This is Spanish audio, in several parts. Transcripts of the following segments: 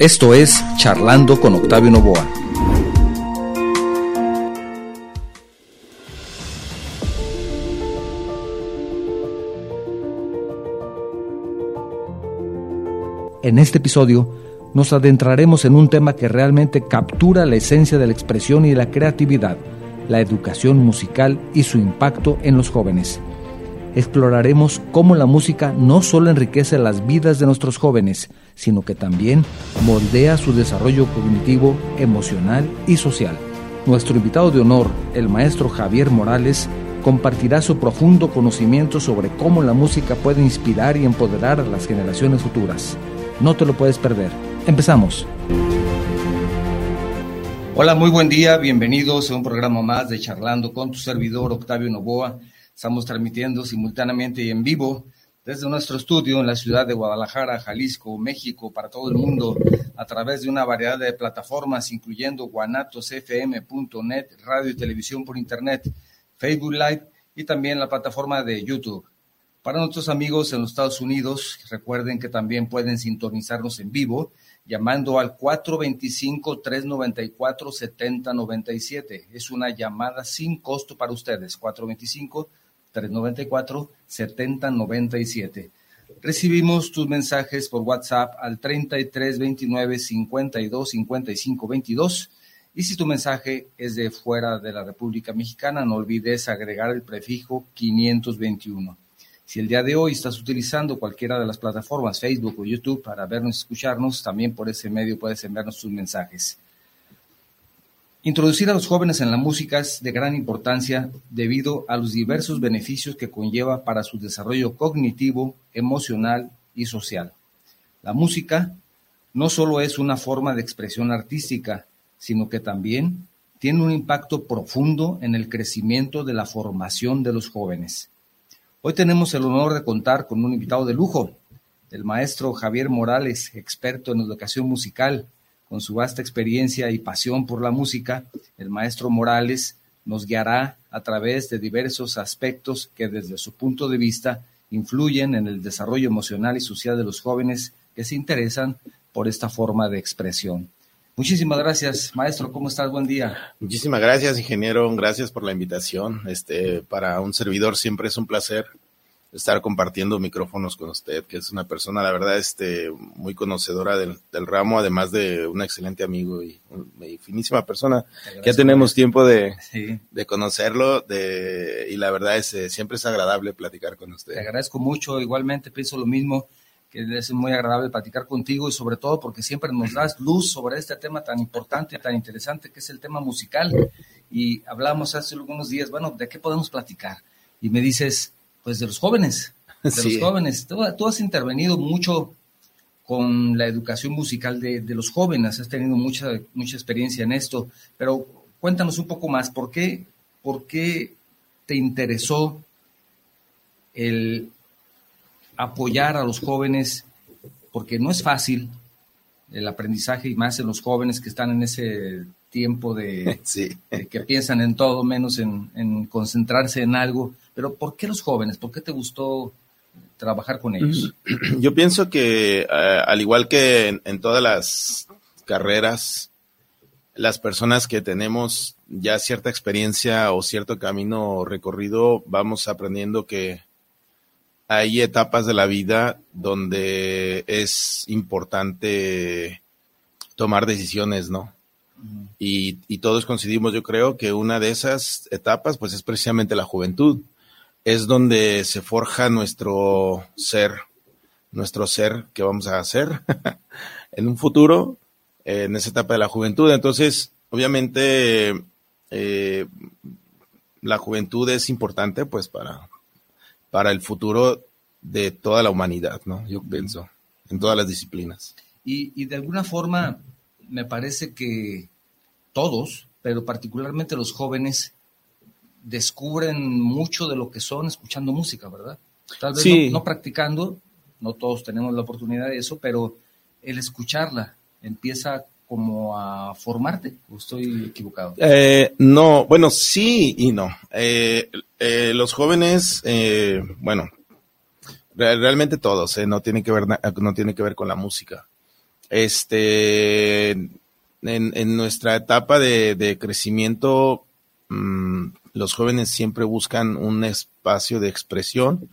Esto es Charlando con Octavio Novoa. En este episodio nos adentraremos en un tema que realmente captura la esencia de la expresión y la creatividad, la educación musical y su impacto en los jóvenes exploraremos cómo la música no solo enriquece las vidas de nuestros jóvenes, sino que también moldea su desarrollo cognitivo, emocional y social. Nuestro invitado de honor, el maestro Javier Morales, compartirá su profundo conocimiento sobre cómo la música puede inspirar y empoderar a las generaciones futuras. No te lo puedes perder. Empezamos. Hola, muy buen día, bienvenidos a un programa más de Charlando con tu servidor Octavio Novoa. Estamos transmitiendo simultáneamente y en vivo desde nuestro estudio en la ciudad de Guadalajara, Jalisco, México, para todo el mundo, a través de una variedad de plataformas, incluyendo guanatosfm.net, radio y televisión por internet, Facebook Live y también la plataforma de YouTube. Para nuestros amigos en los Estados Unidos, recuerden que también pueden sintonizarnos en vivo llamando al 425-394-7097. Es una llamada sin costo para ustedes, 425 394-7097. Recibimos tus mensajes por WhatsApp al 33 29 52 55 22. Y si tu mensaje es de fuera de la República Mexicana, no olvides agregar el prefijo 521. Si el día de hoy estás utilizando cualquiera de las plataformas, Facebook o YouTube, para vernos y escucharnos, también por ese medio puedes enviarnos tus mensajes. Introducir a los jóvenes en la música es de gran importancia debido a los diversos beneficios que conlleva para su desarrollo cognitivo, emocional y social. La música no solo es una forma de expresión artística, sino que también tiene un impacto profundo en el crecimiento de la formación de los jóvenes. Hoy tenemos el honor de contar con un invitado de lujo, el maestro Javier Morales, experto en educación musical, con su vasta experiencia y pasión por la música, el maestro Morales nos guiará a través de diversos aspectos que desde su punto de vista influyen en el desarrollo emocional y social de los jóvenes que se interesan por esta forma de expresión. Muchísimas gracias, maestro. ¿Cómo estás? Buen día. Muchísimas gracias, ingeniero. Gracias por la invitación. Este, para un servidor siempre es un placer estar compartiendo micrófonos con usted, que es una persona, la verdad, este, muy conocedora del, ramo, además de un excelente amigo y, una finísima persona. Ya tenemos tiempo de, de conocerlo de, y la verdad es, eh, siempre es agradable platicar con usted. Te agradezco mucho, igualmente pienso lo mismo, que es muy agradable platicar contigo y sobre todo porque siempre nos das luz sobre este tema tan importante, tan interesante que es el tema musical. Y hablamos hace algunos días, bueno, ¿de qué podemos platicar? Y me dices, pues de los jóvenes, de los jóvenes. Tú, has intervenido mucho con la educación musical de, los jóvenes, has tenido mucha, mucha experiencia en esto, pero cuéntanos un poco más, ¿por qué, por qué te interesó el apoyar a los jóvenes? Porque no es fácil el aprendizaje y más en los jóvenes que están en ese tiempo de, que piensan en todo menos en, concentrarse en algo. Pero ¿por qué los jóvenes? ¿Por qué te gustó trabajar con ellos? Yo pienso que eh, al igual que en, todas las carreras, las personas que tenemos ya cierta experiencia o cierto camino recorrido, vamos aprendiendo que hay etapas de la vida donde es importante tomar decisiones, ¿no? Y, y, todos coincidimos, yo creo, que una de esas etapas, pues es precisamente la juventud. Es donde se forja nuestro ser, nuestro ser que vamos a hacer en un futuro, en esa etapa de la juventud. Entonces, obviamente, eh, la juventud es importante, pues, para, para el futuro de toda la humanidad, ¿no? Yo pienso, en todas las disciplinas. Y, y de alguna forma, me parece que todos, pero particularmente los jóvenes, descubren mucho de lo que son escuchando música, ¿verdad? Tal vez no, practicando, no todos tenemos la oportunidad de eso, pero el escucharla empieza como a formarte, ¿o estoy equivocado? Eh, no, bueno, sí y no. Eh, eh, los jóvenes, bueno, realmente todos, no tiene que ver no tiene que ver con la música este, en, nuestra etapa de, crecimiento, mm, los jóvenes siempre buscan un espacio de expresión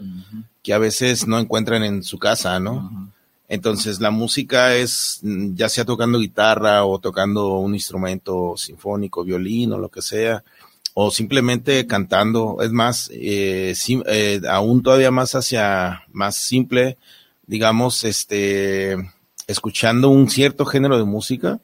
que a veces no encuentran en su casa, ¿no? Entonces la música es mm, ya sea tocando guitarra o tocando un instrumento sinfónico, violín o lo que sea, o simplemente cantando. Es más, eh, eh, aún todavía más hacia más simple, digamos, este, escuchando un cierto género de música.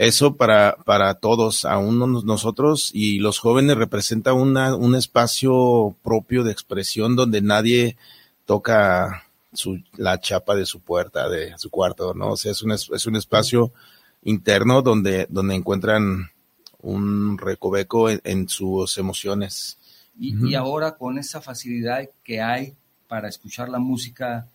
Eso para, para todos, aún nosotros y los jóvenes representa una, un espacio propio de expresión donde nadie toca su, la chapa de su puerta, de su cuarto, ¿no? O sea, es un, es un espacio interno donde, donde encuentran un recoveco en, sus emociones. Y, ahora con esa facilidad que hay para escuchar la música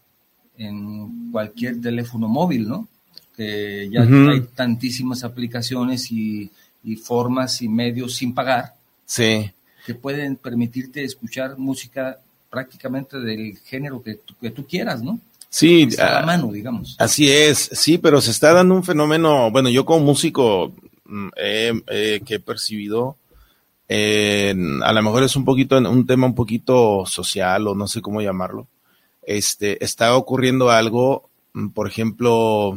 en cualquier teléfono móvil, ¿no? Que ya hay tantísimas aplicaciones y, y, formas y medios sin pagar. Sí. Que pueden permitirte escuchar música prácticamente del género que, que tú quieras, ¿no? Sí, a la mano, digamos. Así es, sí, pero se está dando un fenómeno, bueno, yo como músico mm, que he percibido, a lo mejor es un poquito, un tema un poquito social o no sé cómo llamarlo, este, está ocurriendo algo, mm, por ejemplo,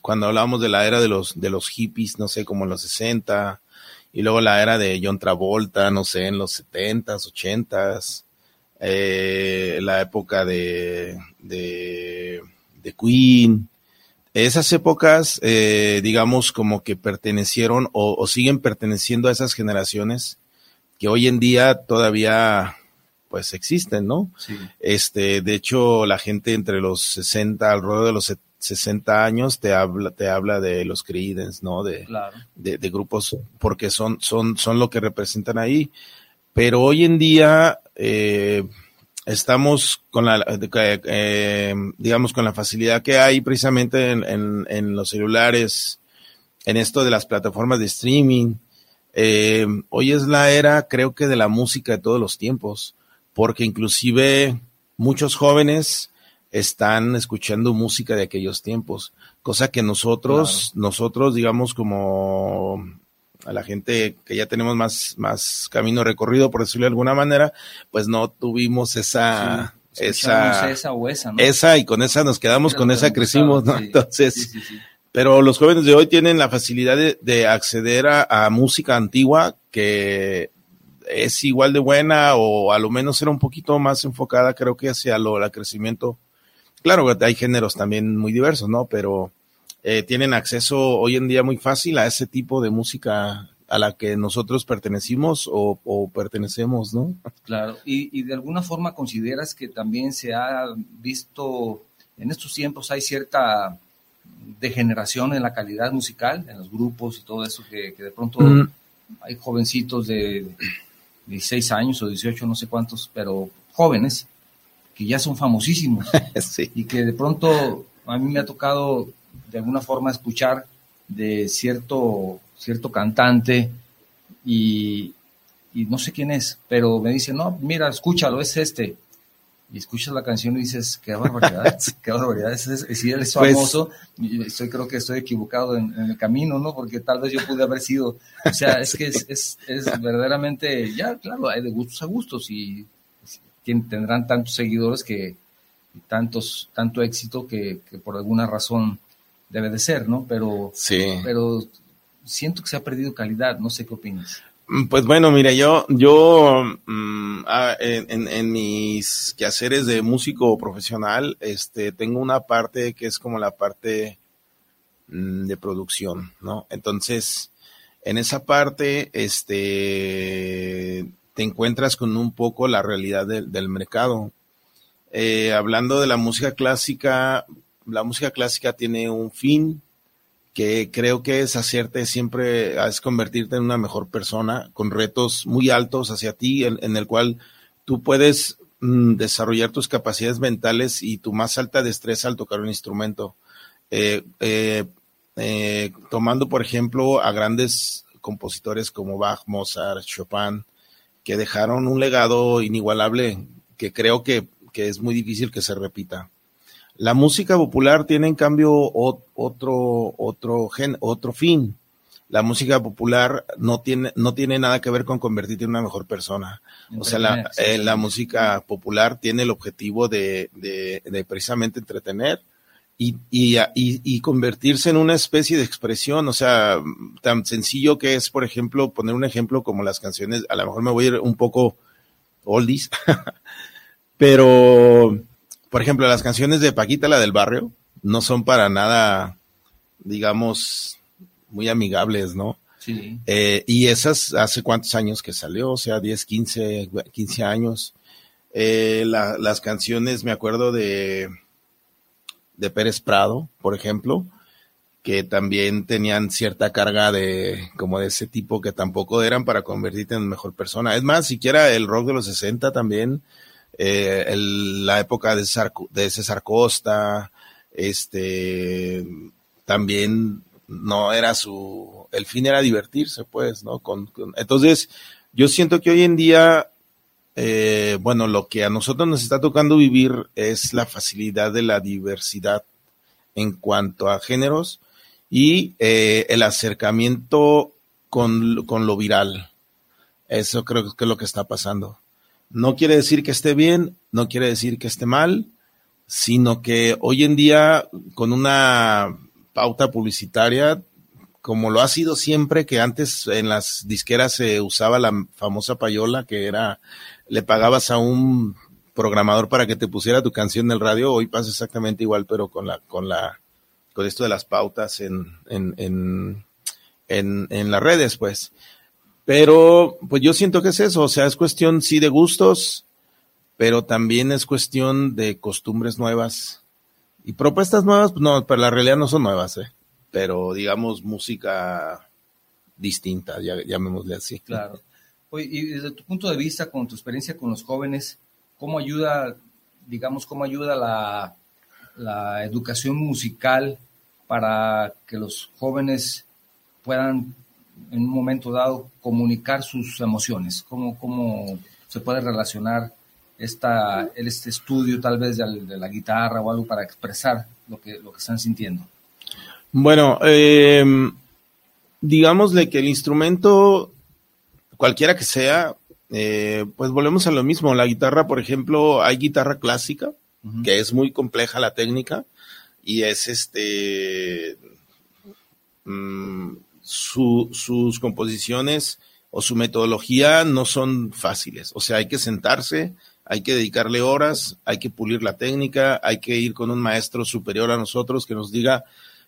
cuando hablábamos de la era de los, de los hippies, no sé, como en los 60, y luego la era de John Travolta, no sé, en los 70s, 80s, eh, la época de, de, Queen. Esas épocas, eh, digamos, como que pertenecieron o, siguen perteneciendo a esas generaciones que hoy en día todavía pues existen, ¿no? Este, de hecho, la gente entre los 60, alrededor de los 60 años te habla, te habla de los Creedence, ¿no? De, de, de, grupos, porque son, son, son lo que representan ahí. Pero hoy en día, eh, estamos con la, eh, digamos, con la facilidad que hay precisamente en, los celulares, en esto de las plataformas de streaming. Eh, hoy es la era, creo que, de la música de todos los tiempos, porque inclusive muchos jóvenes están escuchando música de aquellos tiempos, cosa que nosotros, nosotros, digamos, como a la gente que ya tenemos más, más camino recorrido, por decirlo de alguna manera, pues no tuvimos esa, esa, esa o esa, ¿no? esa y con esa nos quedamos, con esa crecimos, ¿no? Entonces, pero los jóvenes de hoy tienen la facilidad de, acceder a, música antigua que es igual de buena o a lo menos era un poquito más enfocada, creo que hacia lo, el crecimiento. Claro, hay géneros también muy diversos, ¿no? Pero eh, tienen acceso hoy en día muy fácil a ese tipo de música a la que nosotros pertenecimos o, pertenecemos, ¿no? Claro, y, de alguna forma consideras que también se ha visto, en estos tiempos hay cierta degeneración en la calidad musical, en los grupos y todo eso, que, de pronto mm. hay jovencitos de 16 años o 18, no sé cuántos, pero jóvenes, que ya son famosísimos y que de pronto a mí me ha tocado de alguna forma escuchar de cierto, cierto cantante y, no sé quién es, pero me dice, no, mira, escúchalo, es este. Y escuchas la canción y dices, qué barbaridad, qué barbaridad. si él es pues famoso, estoy, creo que estoy equivocado en, el camino, ¿no? Porque tal vez yo pude haber sido, o sea, es que es, es, es verdaderamente, ya, claro, hay de gustos a gustos y tendrán tantos seguidores que, y tantos, tanto éxito que, que por alguna razón debe de ser, ¿no? Pero, sí. pero siento que se ha perdido calidad, no sé qué opinas. Mm, pues bueno, mira, yo, yo mm, ah, en, mis quehaceres de músico profesional, este, tengo una parte que es como la parte mm, de producción, ¿no? Entonces, en esa parte, este, te encuentras con un poco la realidad del mercado. Eh, hablando de la música clásica, la música clásica tiene un fin que creo que es hacerte siempre, es convertirte en una mejor persona con retos muy altos hacia ti, en, el cual tú puedes mm, desarrollar tus capacidades mentales y tu más alta destreza al tocar un instrumento. Eh, eh, tomando, por ejemplo, a grandes compositores como Bach, Mozart, Chopin, que dejaron un legado inigualable que creo que, que es muy difícil que se repita. La música popular tiene en cambio otro, otro, gen, otro fin. La música popular no tiene, no tiene nada que ver con convertirte en una mejor persona. O sea, la, eh, la música popular tiene el objetivo de, de, de precisamente entretener y, y, y, convertirse en una especie de expresión, o sea, tan sencillo que es, por ejemplo, poner un ejemplo como las canciones, a lo mejor me voy a ir un poco oldies, pero, por ejemplo, las canciones de Paquita, la del barrio, no son para nada, digamos, muy amigables, ¿no? Sí. Eh, y esas, ¿hace cuántos años que salió? O sea, 10, 15, 15 años. Eh, la, las canciones, me acuerdo de de Pérez Prado, por ejemplo, que también tenían cierta carga de como de ese tipo que tampoco eran para convertirte en mejor persona. Es más, siquiera el rock de los 60 también, eh, la época de César, de César Costa, este, también no era su, el fin era divertirse, pues, ¿no? con, entonces, yo siento que hoy en día eh, bueno, lo que a nosotros nos está tocando vivir es la facilidad de la diversidad en cuanto a géneros y eh, el acercamiento con, con, lo viral. Eso creo que es lo que está pasando. No quiere decir que esté bien, no quiere decir que esté mal, sino que hoy en día con una pauta publicitaria, como lo ha sido siempre, que antes en las disqueras se usaba la famosa payola, que era le pagabas a un programador para que te pusiera tu canción en el radio, hoy pasa exactamente igual, pero con la, con la, con esto de las pautas en, en, en, en, en las redes, pues. Pero, pues yo siento que es eso, o sea, es cuestión sí de gustos, pero también es cuestión de costumbres nuevas. Y propuestas nuevas, pues no, pero la realidad no son nuevas, ¿eh? Pero digamos música distinta, ya, llamémosle así. Claro y desde tu punto de vista, con tu experiencia con los jóvenes, ¿cómo ayuda, digamos, cómo ayuda la, la educación musical para que los jóvenes puedan en un momento dado comunicar sus emociones? ¿Cómo, se puede relacionar esta, este estudio tal vez de, la guitarra o algo para expresar lo que, lo que están sintiendo? Bueno, eh, que el instrumento cualquiera que sea, eh, pues volvemos a lo mismo. La guitarra, por ejemplo, hay guitarra clásica, que es muy compleja la técnica, y es este, mm, sus composiciones o su metodología no son fáciles. O sea, hay que sentarse, hay que dedicarle horas, hay que pulir la técnica, hay que ir con un maestro superior a nosotros que nos diga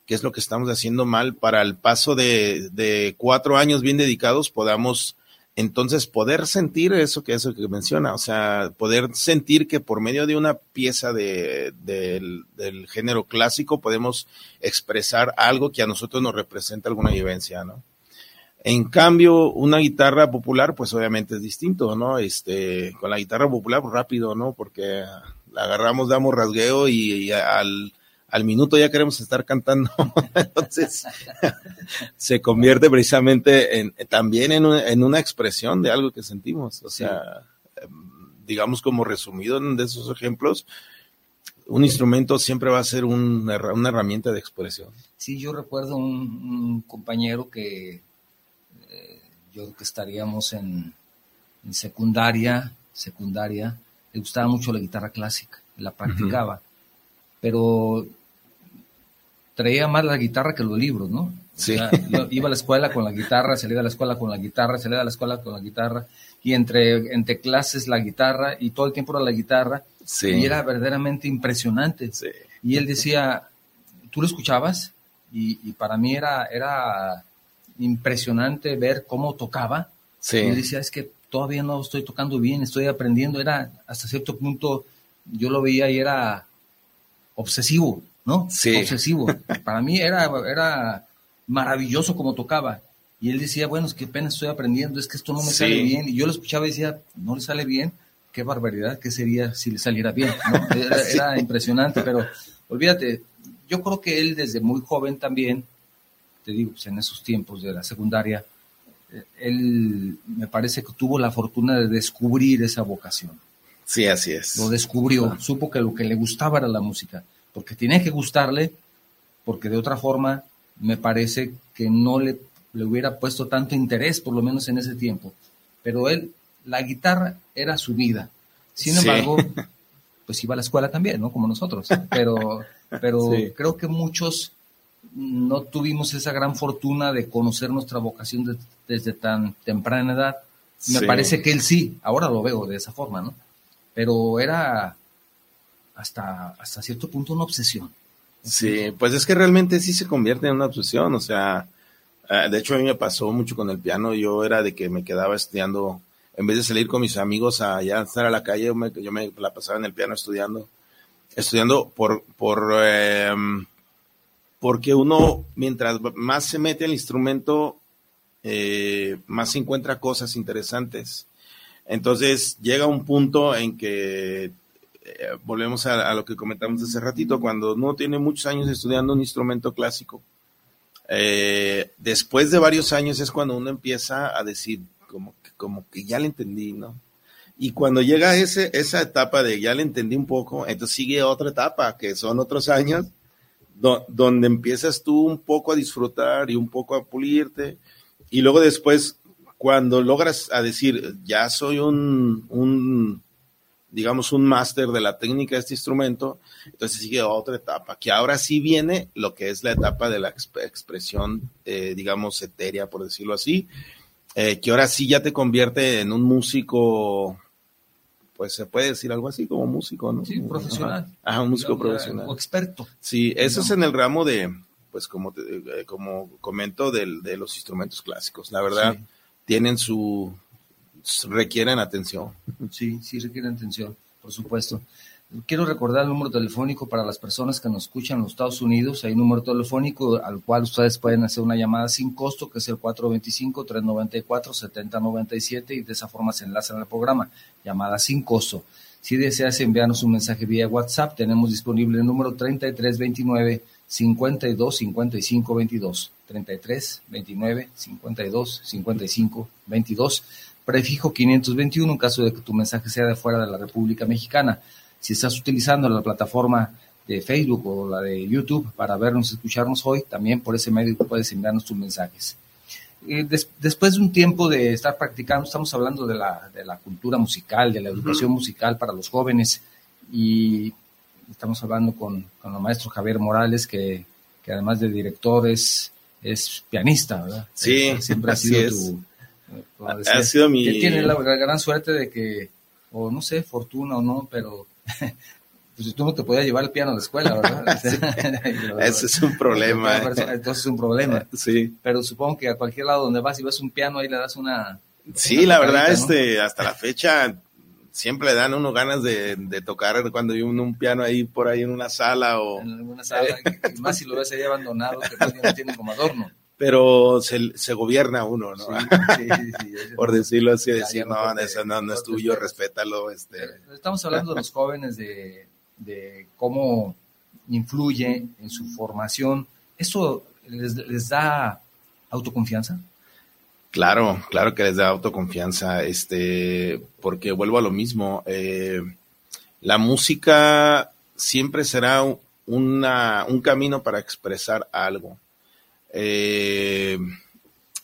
qué es lo que estamos haciendo mal para el paso de, de cuatro años bien dedicados podamos entonces, poder sentir eso que eso que menciona, o sea, poder sentir que por medio de una pieza de, del, género clásico podemos expresar algo que a nosotros nos representa alguna vivencia, ¿no? En cambio, una guitarra popular, pues obviamente es distinto, ¿no? Este, con la guitarra popular, pues rápido, ¿no? Porque la agarramos, damos rasgueo y al al minuto ya queremos estar cantando. Entonces, se convierte precisamente en, también en, una expresión de algo que sentimos. O sea, em, digamos como resumido en de esos ejemplos, un instrumento siempre va a ser una herramienta de expresión. Sí, yo recuerdo un, compañero que eh, yo creo que estaríamos en, secundaria, secundaria, le gustaba mucho la guitarra clásica, la practicaba, pero traía más la guitarra que los libros, ¿no? Sí. iba a la escuela con la guitarra, salía de la escuela con la guitarra, salía de la escuela con la guitarra, y entre, entre clases la guitarra, y todo el tiempo era la guitarra, sí. y era verdaderamente impresionante. Sí. Y él decía, ¿tú lo escuchabas? Y, para mí era, era impresionante ver cómo tocaba. Sí. Y decía, es que todavía no estoy tocando bien, estoy aprendiendo. Era hasta cierto punto, yo lo veía y era obsesivo. ¿No? Sí. Obsesivo. Para mí era, era maravilloso como tocaba. Y él decía, bueno, es que apenas estoy aprendiendo, es que esto no me sale bien. Y yo lo escuchaba y decía, no le sale bien, qué barbaridad, qué sería si le saliera bien, Era, impresionante, pero olvídate, yo creo que él desde muy joven también, te digo, pues en esos tiempos de la secundaria, eh, él me parece que tuvo la fortuna de descubrir esa vocación. Sí, así es. Lo descubrió, supo que lo que le gustaba era la música porque tiene que gustarle, porque de otra forma me parece que no le, le hubiera puesto tanto interés, por lo menos en ese tiempo. Pero él, la guitarra era su vida. Sin embargo, pues iba a la escuela también, ¿no? Como nosotros. Pero, pero creo que muchos no tuvimos esa gran fortuna de conocer nuestra vocación desde tan temprana edad. Me parece que él sí, ahora lo veo de esa forma, ¿no? Pero era hasta, hasta cierto punto una obsesión. Sí, pues es que realmente sí se convierte en una obsesión, o sea, eh, de hecho a mí me pasó mucho con el piano, yo era de que me quedaba estudiando, en vez de salir con mis amigos a estar a la calle, yo me, yo me la pasaba en el piano estudiando, estudiando por, por, em, porque uno, mientras más se mete al instrumento, eh, más se encuentra cosas interesantes. Entonces llega un punto en que eh, volvemos a, lo que comentamos hace ratito, cuando uno tiene muchos años estudiando un instrumento clásico, eh, después de varios años es cuando uno empieza a decir, como que, como que ya le entendí, ¿no? Y cuando llega ese, esa etapa de ya le entendí un poco, entonces sigue otra etapa, que son otros años, donde empiezas tú un poco a disfrutar y un poco a pulirte, y luego después, cuando logras a decir, ya soy un, un digamos, un máster de la técnica de este instrumento, entonces sigue otra etapa, que ahora sí viene lo que es la etapa de la expresión, eh, digamos, etérea, por decirlo así, eh, que ahora sí ya te convierte en un músico, pues se puede decir algo así como músico, ¿no? Sí, profesional. Ajá, un músico profesional. O experto. Sí, eso es en el ramo de, pues como, eh, como comento, del, de los instrumentos clásicos. La verdad, tienen su, requieren atención. Sí, sí requieren atención, por supuesto. Quiero recordar el número telefónico para las personas que nos escuchan en los Estados Unidos. Hay un número telefónico al cual ustedes pueden hacer una llamada sin costo, que es el 425-394-7097 y de esa forma se enlazan al programa. Llamada sin costo. Si deseas enviarnos un mensaje vía WhatsApp, tenemos disponible el número 3329 52 55 22. 33 29 52 55 22 prefijo 521 en caso de que tu mensaje sea de fuera de la República Mexicana. Si estás utilizando la plataforma de Facebook o la de YouTube para vernos y escucharnos hoy, también por ese medio puedes enviarnos tus mensajes. Eh, después de un tiempo de estar practicando, estamos hablando de la, de la cultura musical, de la educación musical para los jóvenes y estamos hablando con, con el maestro Javier Morales, que, que además de director es, pianista, ¿verdad? Sí, siempre ha sido tu, ha sido mi... Él tiene la, gran suerte de que, o no sé, fortuna o no, pero pues tú no te podías llevar el piano a la escuela, ¿verdad? Ese es un problema. Entonces es un problema. Sí. Pero supongo que a cualquier lado donde vas y ves un piano, ahí le das una... Sí, la verdad, este, hasta la fecha siempre le dan uno ganas de, tocar cuando hay un, piano ahí por ahí en una sala o... En una sala, más si lo ves ahí abandonado, que no tiene como adorno pero se, se gobierna uno, ¿no? Sí, sí, Por decirlo así, decir, no, eso no, es tuyo, respétalo. Este. Estamos hablando de los jóvenes, de, de cómo influye en su formación. ¿Eso les, les, da autoconfianza? Claro, claro que les da autoconfianza, este, porque vuelvo a lo mismo. Eh, la música siempre será una, un camino para expresar algo. Eh,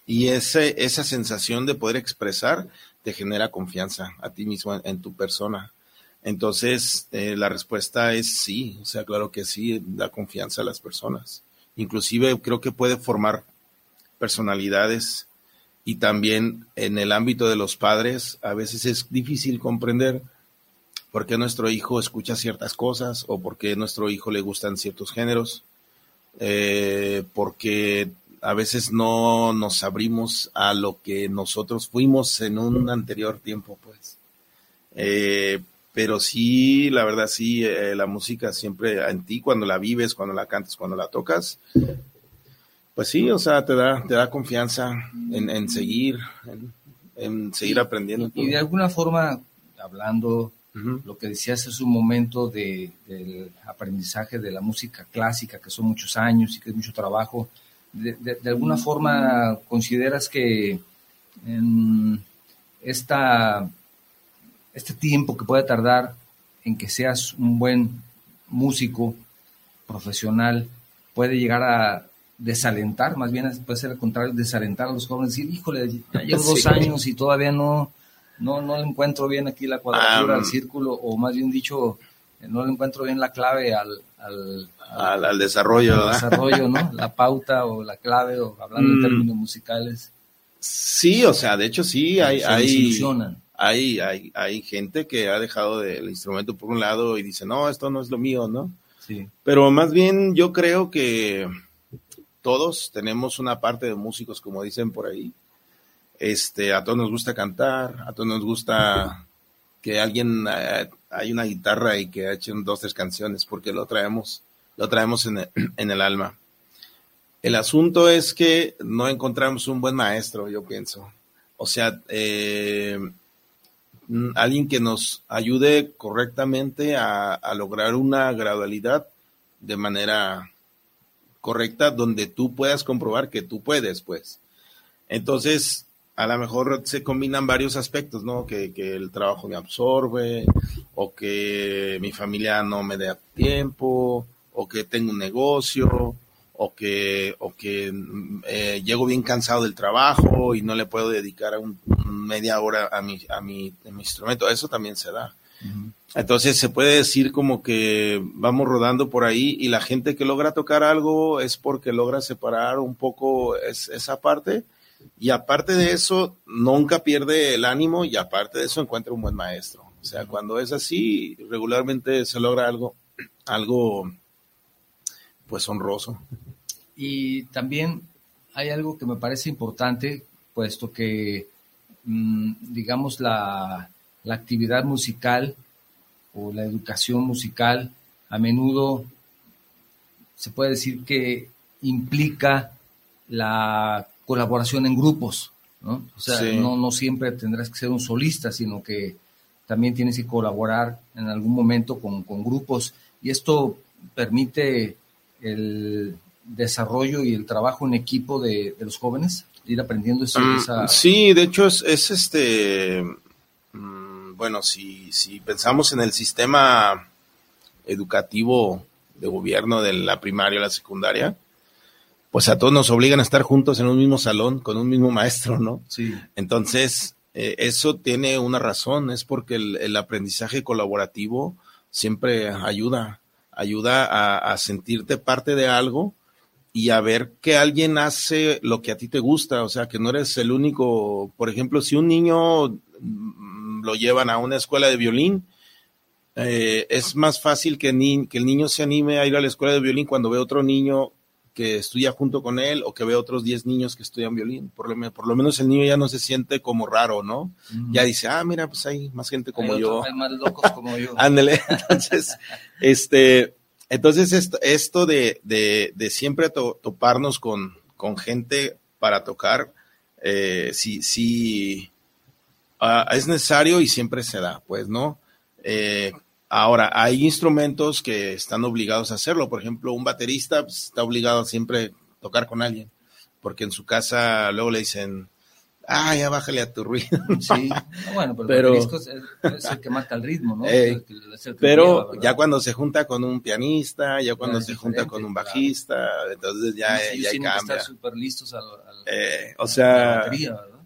y esa sensación de poder expresar te genera confianza a ti mismo en, tu persona. Entonces, eh, la respuesta es sí, o sea, claro que sí, da confianza a las personas. Inclusive creo que puede formar personalidades y también en el ámbito de los padres a veces es difícil comprender por qué nuestro hijo escucha ciertas cosas o por qué nuestro hijo le gustan ciertos géneros eh, porque a veces no nos abrimos a lo que nosotros fuimos en un anterior tiempo, pues. Eh, pero sí, la verdad, sí, eh, la música siempre en ti, cuando la vives, cuando la cantas, cuando la tocas, pues sí, o sea, te da, te da confianza en, seguir, en, seguir aprendiendo. y de alguna forma, hablando lo que decías es un momento de, del aprendizaje de la música clásica, que son muchos años y que es mucho trabajo. De, alguna forma, ¿consideras que en esta, este tiempo que puede tardar en que seas un buen músico profesional puede llegar a desalentar, más bien puede ser al contrario, desalentar a los jóvenes, decir, híjole, ya llevo dos años y todavía no, no, no encuentro bien aquí la cuadratura, al círculo, o más bien dicho, no le encuentro bien la clave al, al, al, desarrollo, desarrollo, ¿no? La pauta o la clave, o hablando en mm. términos musicales. Sí, o sea, de hecho sí, hay, hay, hay, hay, hay gente que ha dejado el instrumento por un lado y dice, no, esto no es lo mío, ¿no? Sí. Pero más bien yo creo que todos tenemos una parte de músicos, como dicen por ahí. Este, a todos nos gusta cantar, a todos nos gusta que alguien eh, hay una guitarra y que hecho dos tres canciones porque lo traemos lo traemos en el, alma. El asunto es que no encontramos un buen maestro, yo pienso. O sea, eh, alguien que nos ayude correctamente a, a, lograr una gradualidad de manera correcta donde tú puedas comprobar que tú puedes, pues. Entonces, a lo mejor se combinan varios aspectos, ¿no? Que, que, el trabajo me absorbe, o que mi familia no me dé tiempo, o que tengo un negocio, o que, o que eh, llego bien cansado del trabajo y no le puedo dedicar a un, media hora a mi, a, mi, a mi instrumento. Eso también se da. Entonces se puede decir como que vamos rodando por ahí y la gente que logra tocar algo es porque logra separar un poco esa parte y aparte de eso nunca pierde el ánimo y aparte de eso encuentra un buen maestro. O sea, cuando es así, regularmente se logra algo, algo pues honroso. Y también hay algo que me parece importante, puesto que, mm, digamos, la, la actividad musical o la educación musical a menudo se puede decir que implica la colaboración en grupos, ¿no? O sea, no, no siempre tendrás que ser un solista, sino que también tienes que colaborar en algún momento con, con grupos y esto permite el desarrollo y el trabajo en equipo de, los jóvenes, ir aprendiendo eso. Mm, sí, de hecho es, es este bueno, si, si pensamos en el sistema educativo de gobierno de la primaria o la secundaria, pues a todos nos obligan a estar juntos en un mismo salón con un mismo maestro, ¿no? Sí. Entonces, eh, eso tiene una razón, es porque el, aprendizaje colaborativo siempre ayuda, ayuda a, a, sentirte parte de algo y a ver que alguien hace lo que a ti te gusta, o sea, que no eres el único, por ejemplo, si un niño lo llevan a una escuela de violín, eh, es más fácil que, que, el niño se anime a ir a la escuela de violín cuando ve otro niño que estudia junto con él o que ve otros 10 niños que estudian violín. Por lo, por lo, menos el niño ya no se siente como raro, ¿no? Ya dice, ah, mira, pues hay más gente como yo. hay más locos como yo. Ándale. Entonces, este, entonces esto, esto de, de, de siempre toparnos con, con gente para tocar, eh, sí, sí, Ah, es necesario y siempre se da, pues, ¿no? Eh, ahora, hay instrumentos que están obligados a hacerlo. Por ejemplo, un baterista pues, está obligado a siempre tocar con alguien, porque en su casa luego le dicen, ah, ya bájale a tu ruido. Sí, bueno, pero, el es, el que marca el ritmo, ¿no? pero ya cuando se junta con un pianista, ya cuando se junta con un bajista, entonces ya, ya cambia. Estar súper listos al, eh, o sea,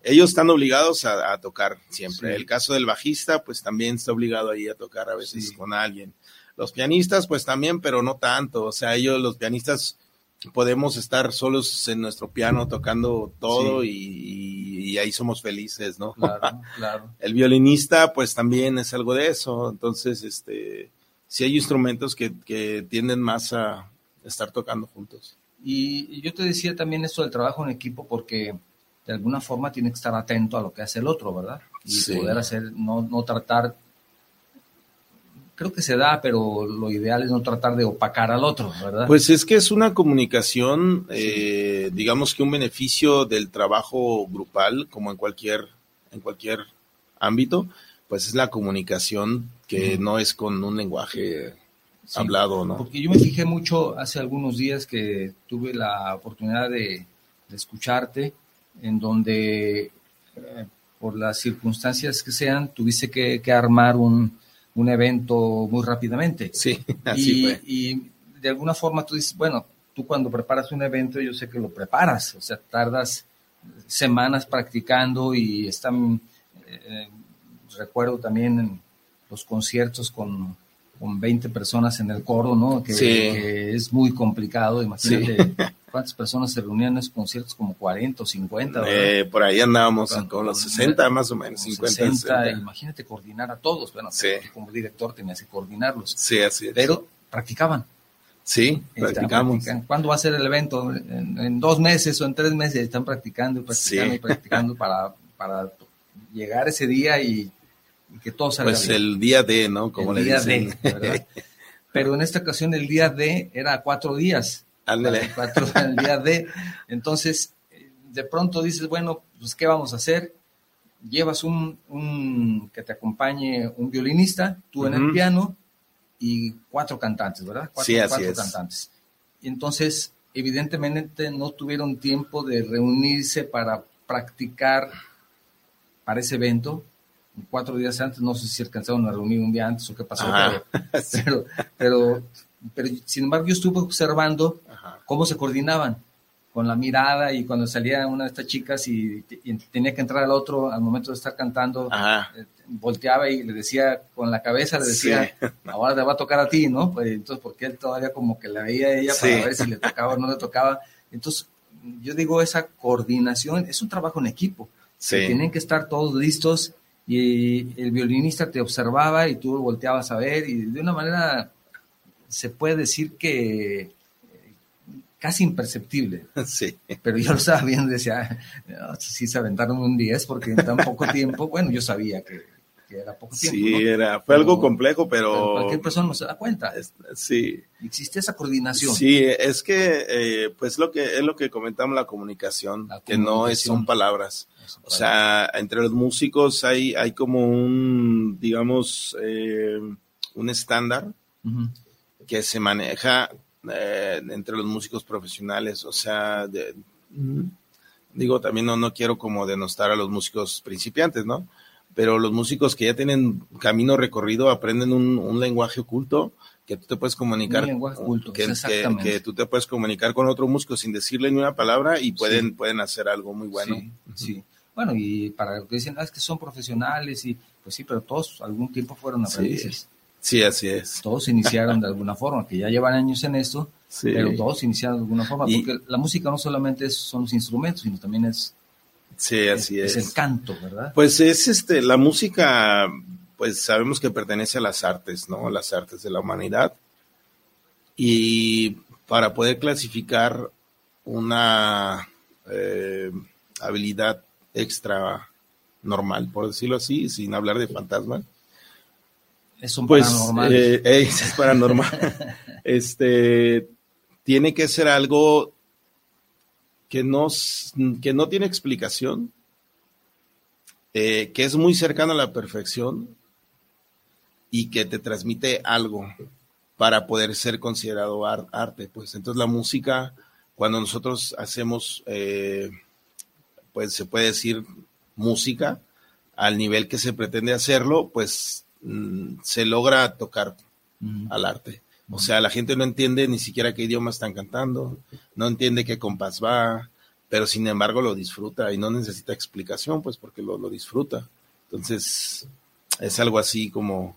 ellos están obligados a, tocar siempre. El caso del bajista, pues también está obligado ahí a tocar a veces con alguien. Los pianistas, pues también, pero no tanto. O sea, ellos, los pianistas, podemos estar solos en nuestro piano tocando todo y, ahí somos felices, ¿no? Claro, claro. El violinista, pues también es algo de eso. Entonces, este, sí hay instrumentos que, que tienden más a estar tocando juntos. Y yo te decía también esto del trabajo en equipo porque de alguna forma tiene que estar atento a lo que hace el otro, ¿verdad? Y poder hacer, no, no tratar, creo que se da, pero lo ideal es no tratar de opacar al otro, ¿verdad? Pues es que es una comunicación, eh, digamos que un beneficio del trabajo grupal, como en cualquier, en cualquier ámbito, pues es la comunicación que no es con un lenguaje hablado, ¿no? Porque yo me fijé mucho hace algunos días que tuve la oportunidad de, de escucharte en donde eh, por las circunstancias que sean, tuviste que, armar un, evento muy rápidamente. Sí, así y, fue. y de alguna forma tú dices, bueno, tú cuando preparas un evento, yo sé que lo preparas, o sea, tardas semanas practicando y están, eh, recuerdo también en los conciertos con, con 20 personas en el coro, ¿no? Que, es muy complicado, imagínate cuántas personas se reunían en esos conciertos, como 40 o 50. Eh, por ahí andábamos con, los 60 más o menos, 50. 60, imagínate coordinar a todos, bueno, como director tenías que coordinarlos. Sí, así es. Pero practicaban. Sí, practicamos. ¿Cuándo va a ser el evento? En, dos meses o en tres meses están practicando y practicando y practicando para, para llegar ese día y, que todo salga Pues el día de, ¿no? Como el día de, ¿verdad? Pero en esta ocasión el día de era cuatro días. Ándale. Cuatro, el día de. Entonces, de pronto dices, bueno, pues ¿qué vamos a hacer? Llevas un, un que te acompañe un violinista, tú en el piano, y cuatro cantantes, ¿verdad? Cuatro, sí, así cuatro cantantes. Y entonces, evidentemente, no tuvieron tiempo de reunirse para practicar para ese evento. Cuatro días antes, no sé si alcanzaron a reunir un día antes o qué pasó, pero, pero, pero, sin embargo, yo estuve observando cómo se coordinaban con la mirada y cuando salía una de estas chicas y, tenía que entrar al otro al momento de estar cantando, eh, volteaba y le decía con la cabeza, le decía, ahora te va a tocar a ti, ¿no? Pues entonces, porque él todavía como que la veía a ella para ver si le tocaba o no le tocaba. Entonces, yo digo, esa coordinación es un trabajo en equipo. Tienen que estar todos listos y el violinista te observaba y tú volteabas a ver y de una manera se puede decir que casi imperceptible. Sí. Pero yo lo estaba viendo y decía, sí se aventaron un 10 porque en tan poco tiempo, bueno, yo sabía que, era poco tiempo. Sí, era, fue algo complejo, pero... Cualquier persona no se da cuenta. Sí. Existe esa coordinación. Sí, es que, eh, pues lo que es lo que comentamos la comunicación, que no es, son palabras. O sea, entre los músicos hay, hay como un, digamos, eh, un estándar que se maneja eh, entre los músicos profesionales, o sea, digo, también no, no quiero como denostar a los músicos principiantes, ¿no? Pero los músicos que ya tienen camino recorrido aprenden un, lenguaje oculto que tú te puedes comunicar. Oculto, que, que, tú te puedes comunicar con otro músico sin decirle ni una palabra y pueden, pueden hacer algo muy bueno. Sí, Bueno, y para lo que dicen, ah, es que son profesionales y pues sí, pero todos algún tiempo fueron aprendices. Sí, así es. Todos iniciaron de alguna forma, que ya llevan años en esto, pero todos iniciaron de alguna forma, porque la música no solamente son los instrumentos, sino también es, sí, así es, es. el canto, ¿verdad? Pues es este, la música, pues sabemos que pertenece a las artes, ¿no? Las artes de la humanidad. Y para poder clasificar una eh, habilidad extra normal, por decirlo así, sin hablar de fantasma, es un pues, eh, es paranormal. este, tiene que ser algo que no, que no tiene explicación, eh, que es muy cercano a la perfección y que te transmite algo para poder ser considerado arte. Pues entonces la música, cuando nosotros hacemos, eh, pues se puede decir música, al nivel que se pretende hacerlo, pues Mm, se logra tocar al arte. O sea, la gente no entiende ni siquiera qué idioma están cantando, no entiende qué compás va, pero sin embargo lo disfruta y no necesita explicación, pues porque lo, disfruta. Entonces, es algo así como,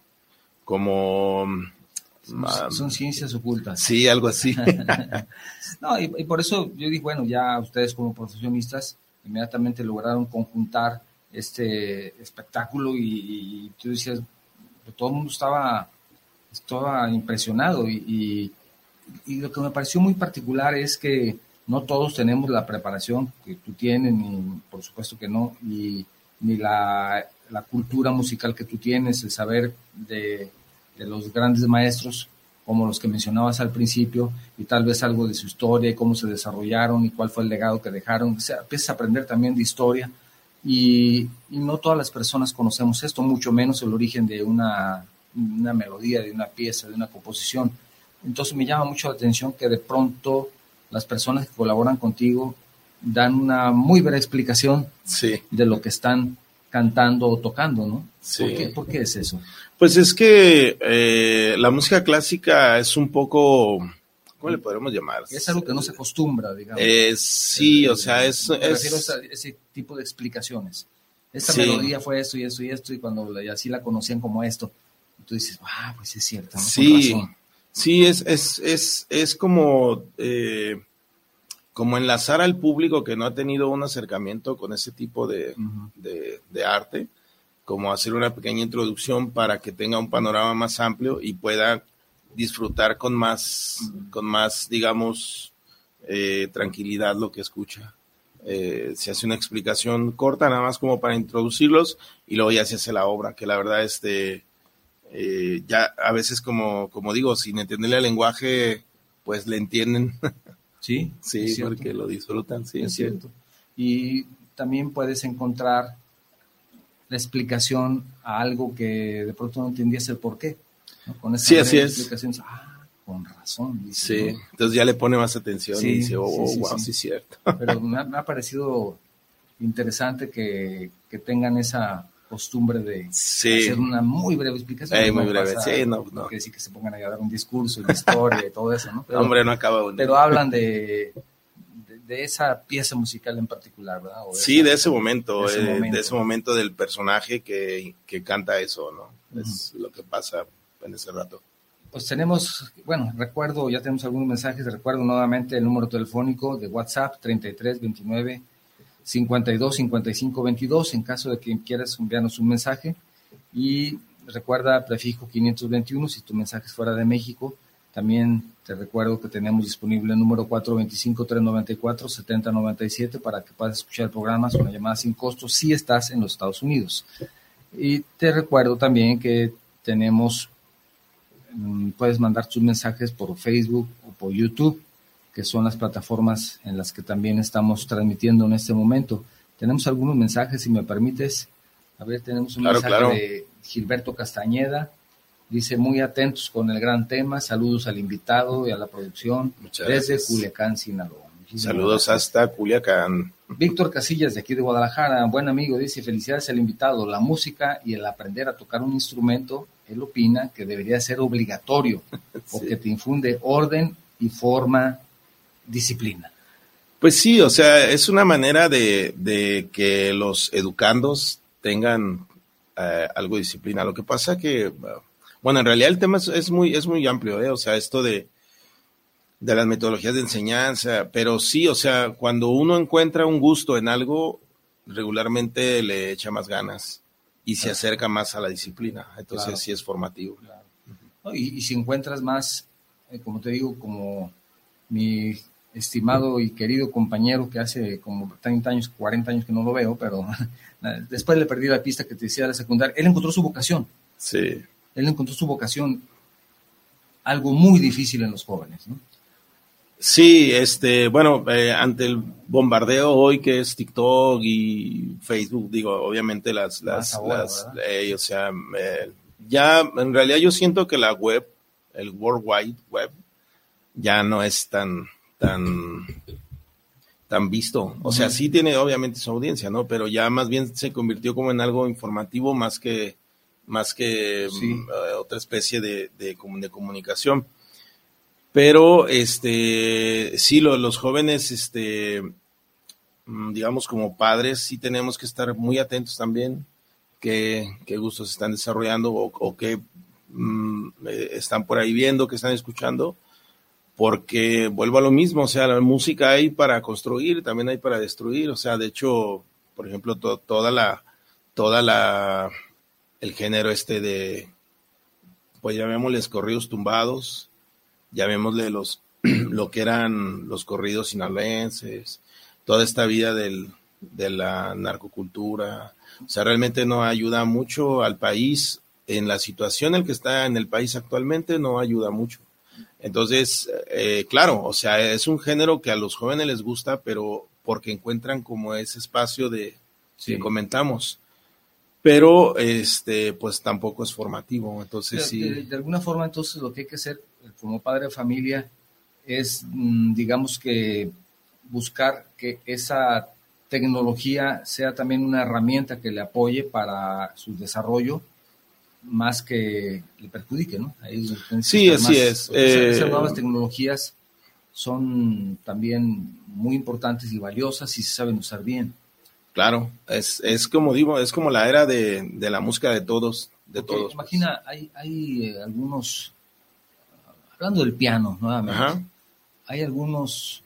como son, ciencias ocultas. Sí, algo así. no, y, por eso yo dije, bueno, ya ustedes como profesionistas inmediatamente lograron conjuntar este espectáculo y tú decías, todo el mundo estaba, estaba impresionado y, lo que me pareció muy particular es que no todos tenemos la preparación que tú tienes, ni por supuesto que no, ni, ni la, cultura musical que tú tienes, el saber de, los grandes maestros como los que mencionabas al principio, y tal vez algo de su historia y cómo se desarrollaron y cuál fue el legado que dejaron. O sea, empiezas a aprender también de historia y, no todas las personas conocemos esto, mucho menos el origen de una, una melodía, de una pieza, de una composición. Entonces me llama mucho la atención que de pronto las personas que colaboran contigo dan una muy breve explicación de lo que están cantando o tocando, ¿no? ¿Por, qué, es eso? Pues es que eh, la música clásica es un poco ¿cómo le podremos llamar? Es algo que no se acostumbra, digamos. Eh, sí, o sea, es... Me refiero a ese tipo de explicaciones. Esta melodía fue esto y esto y esto, y cuando así la conocían como esto, tú dices, ah, pues es cierto. Sí, sí, es, es, es, es como, eh, como enlazar al público que no ha tenido un acercamiento con ese tipo de, de arte, como hacer una pequeña introducción para que tenga un panorama más amplio y pueda disfrutar con más, con más, digamos, eh, tranquilidad lo que escucha. Eh, se hace una explicación corta, nada más como para introducirlos, y luego ya se hace la obra, que la verdad, este, eh, ya a veces como, como digo, sin entenderle el lenguaje, pues le entienden. Sí, sí, porque lo disfrutan, sí. Es cierto. Y también puedes encontrar la explicación a algo que de pronto no entendías el por qué. Con sí, así es. Ah, con razón. sí, entonces ya le pone más atención y dice, oh, wow, sí, es cierto. Pero me ha, parecido interesante que, que, tengan esa costumbre de hacer una muy breve explicación. muy breve, sí, no, no. quiere decir que se pongan a dar un discurso, una historia y todo eso, ¿no? Pero, Hombre, no acaba uno. Pero hablan de, de, esa pieza musical en particular, ¿verdad? sí, de ese momento, de ese, de ese momento del personaje que, que canta eso, ¿no? Es lo que pasa en ese rato. Pues tenemos, bueno, recuerdo, ya tenemos algunos mensajes, recuerdo nuevamente el número telefónico de WhatsApp 33 29 52 55 22 en caso de que quieras enviarnos un mensaje y recuerda prefijo 521 si tu mensaje es fuera de México. También te recuerdo que tenemos disponible el número 425-394-7097 para que puedas escuchar el programa, una llamada sin costo si estás en los Estados Unidos. Y te recuerdo también que tenemos puedes mandar tus mensajes por Facebook o por YouTube, que son las plataformas en las que también estamos transmitiendo en este momento. Tenemos algunos mensajes, si me permites. A ver, tenemos un mensaje de Gilberto Castañeda. Dice, muy atentos con el gran tema. Saludos al invitado y a la producción desde Culiacán, Sinaloa. Saludos hasta Culiacán. Víctor Casillas, de aquí de Guadalajara, buen amigo, dice, felicidades al invitado. La música y el aprender a tocar un instrumento él opina que debería ser obligatorio porque te infunde orden y forma, disciplina. Pues sí, o sea, es una manera de, que los educandos tengan eh, algo de disciplina. Lo que pasa que, bueno, en realidad el tema es, muy, es muy amplio, ¿eh? o sea, esto de, de las metodologías de enseñanza, pero sí, o sea, cuando uno encuentra un gusto en algo, regularmente le echa más ganas y se acerca más a la disciplina. Entonces sí es formativo. y, si encuentras más, eh, como te digo, como mi estimado y querido compañero que hace como 30 años, 40 años que no lo veo, pero después le perdí la pista que te decía de la secundaria, él encontró su vocación. Sí. Él encontró su vocación, algo muy difícil en los jóvenes, ¿no? Sí, este, bueno, eh, ante el bombardeo hoy que es TikTok y Facebook, digo, obviamente las, las, las eh, o sea, eh, ya en realidad yo siento que la web, el World Wide Web, ya no es tan, tan, tan visto. O sea, sí tiene obviamente su audiencia, ¿no? Pero ya más bien se convirtió como en algo informativo más que, más que mm, otra especie de, de, de comunicación. Pero, este, sí, los jóvenes, este, mm, digamos, como padres, sí tenemos que estar muy atentos también qué, qué gustos están desarrollando o, qué mm, eh, están por ahí viendo, qué están escuchando, porque vuelvo a lo mismo, o sea, la música hay para construir, también hay para destruir, o sea, de hecho, por ejemplo, toda la, toda la, el género este de, pues llamémosles corridos tumbados, llamémosle los, lo que eran los corridos sinaloenses, toda esta vida del, de la narcocultura. O sea, realmente no ayuda mucho al país en la situación en la que está en el país actualmente, no ayuda mucho. Entonces, eh, claro, o sea, es un género que a los jóvenes les gusta, pero porque encuentran como ese espacio de, que comentamos pero este pues tampoco es formativo entonces sí de, alguna forma entonces lo que hay que hacer como padre de familia es, mm, digamos que, buscar que esa tecnología sea también una herramienta que le apoye para su desarrollo más que le perjudique, ¿no? sí, así es. esas, eh, nuevas tecnologías son también muy importantes y valiosas si se saben usar bien. Claro, es, es como digo, es como la era de, de la música de todos, de todos. Pues. Imagina, hay, hay eh, algunos, hablando del piano nuevamente, hay algunos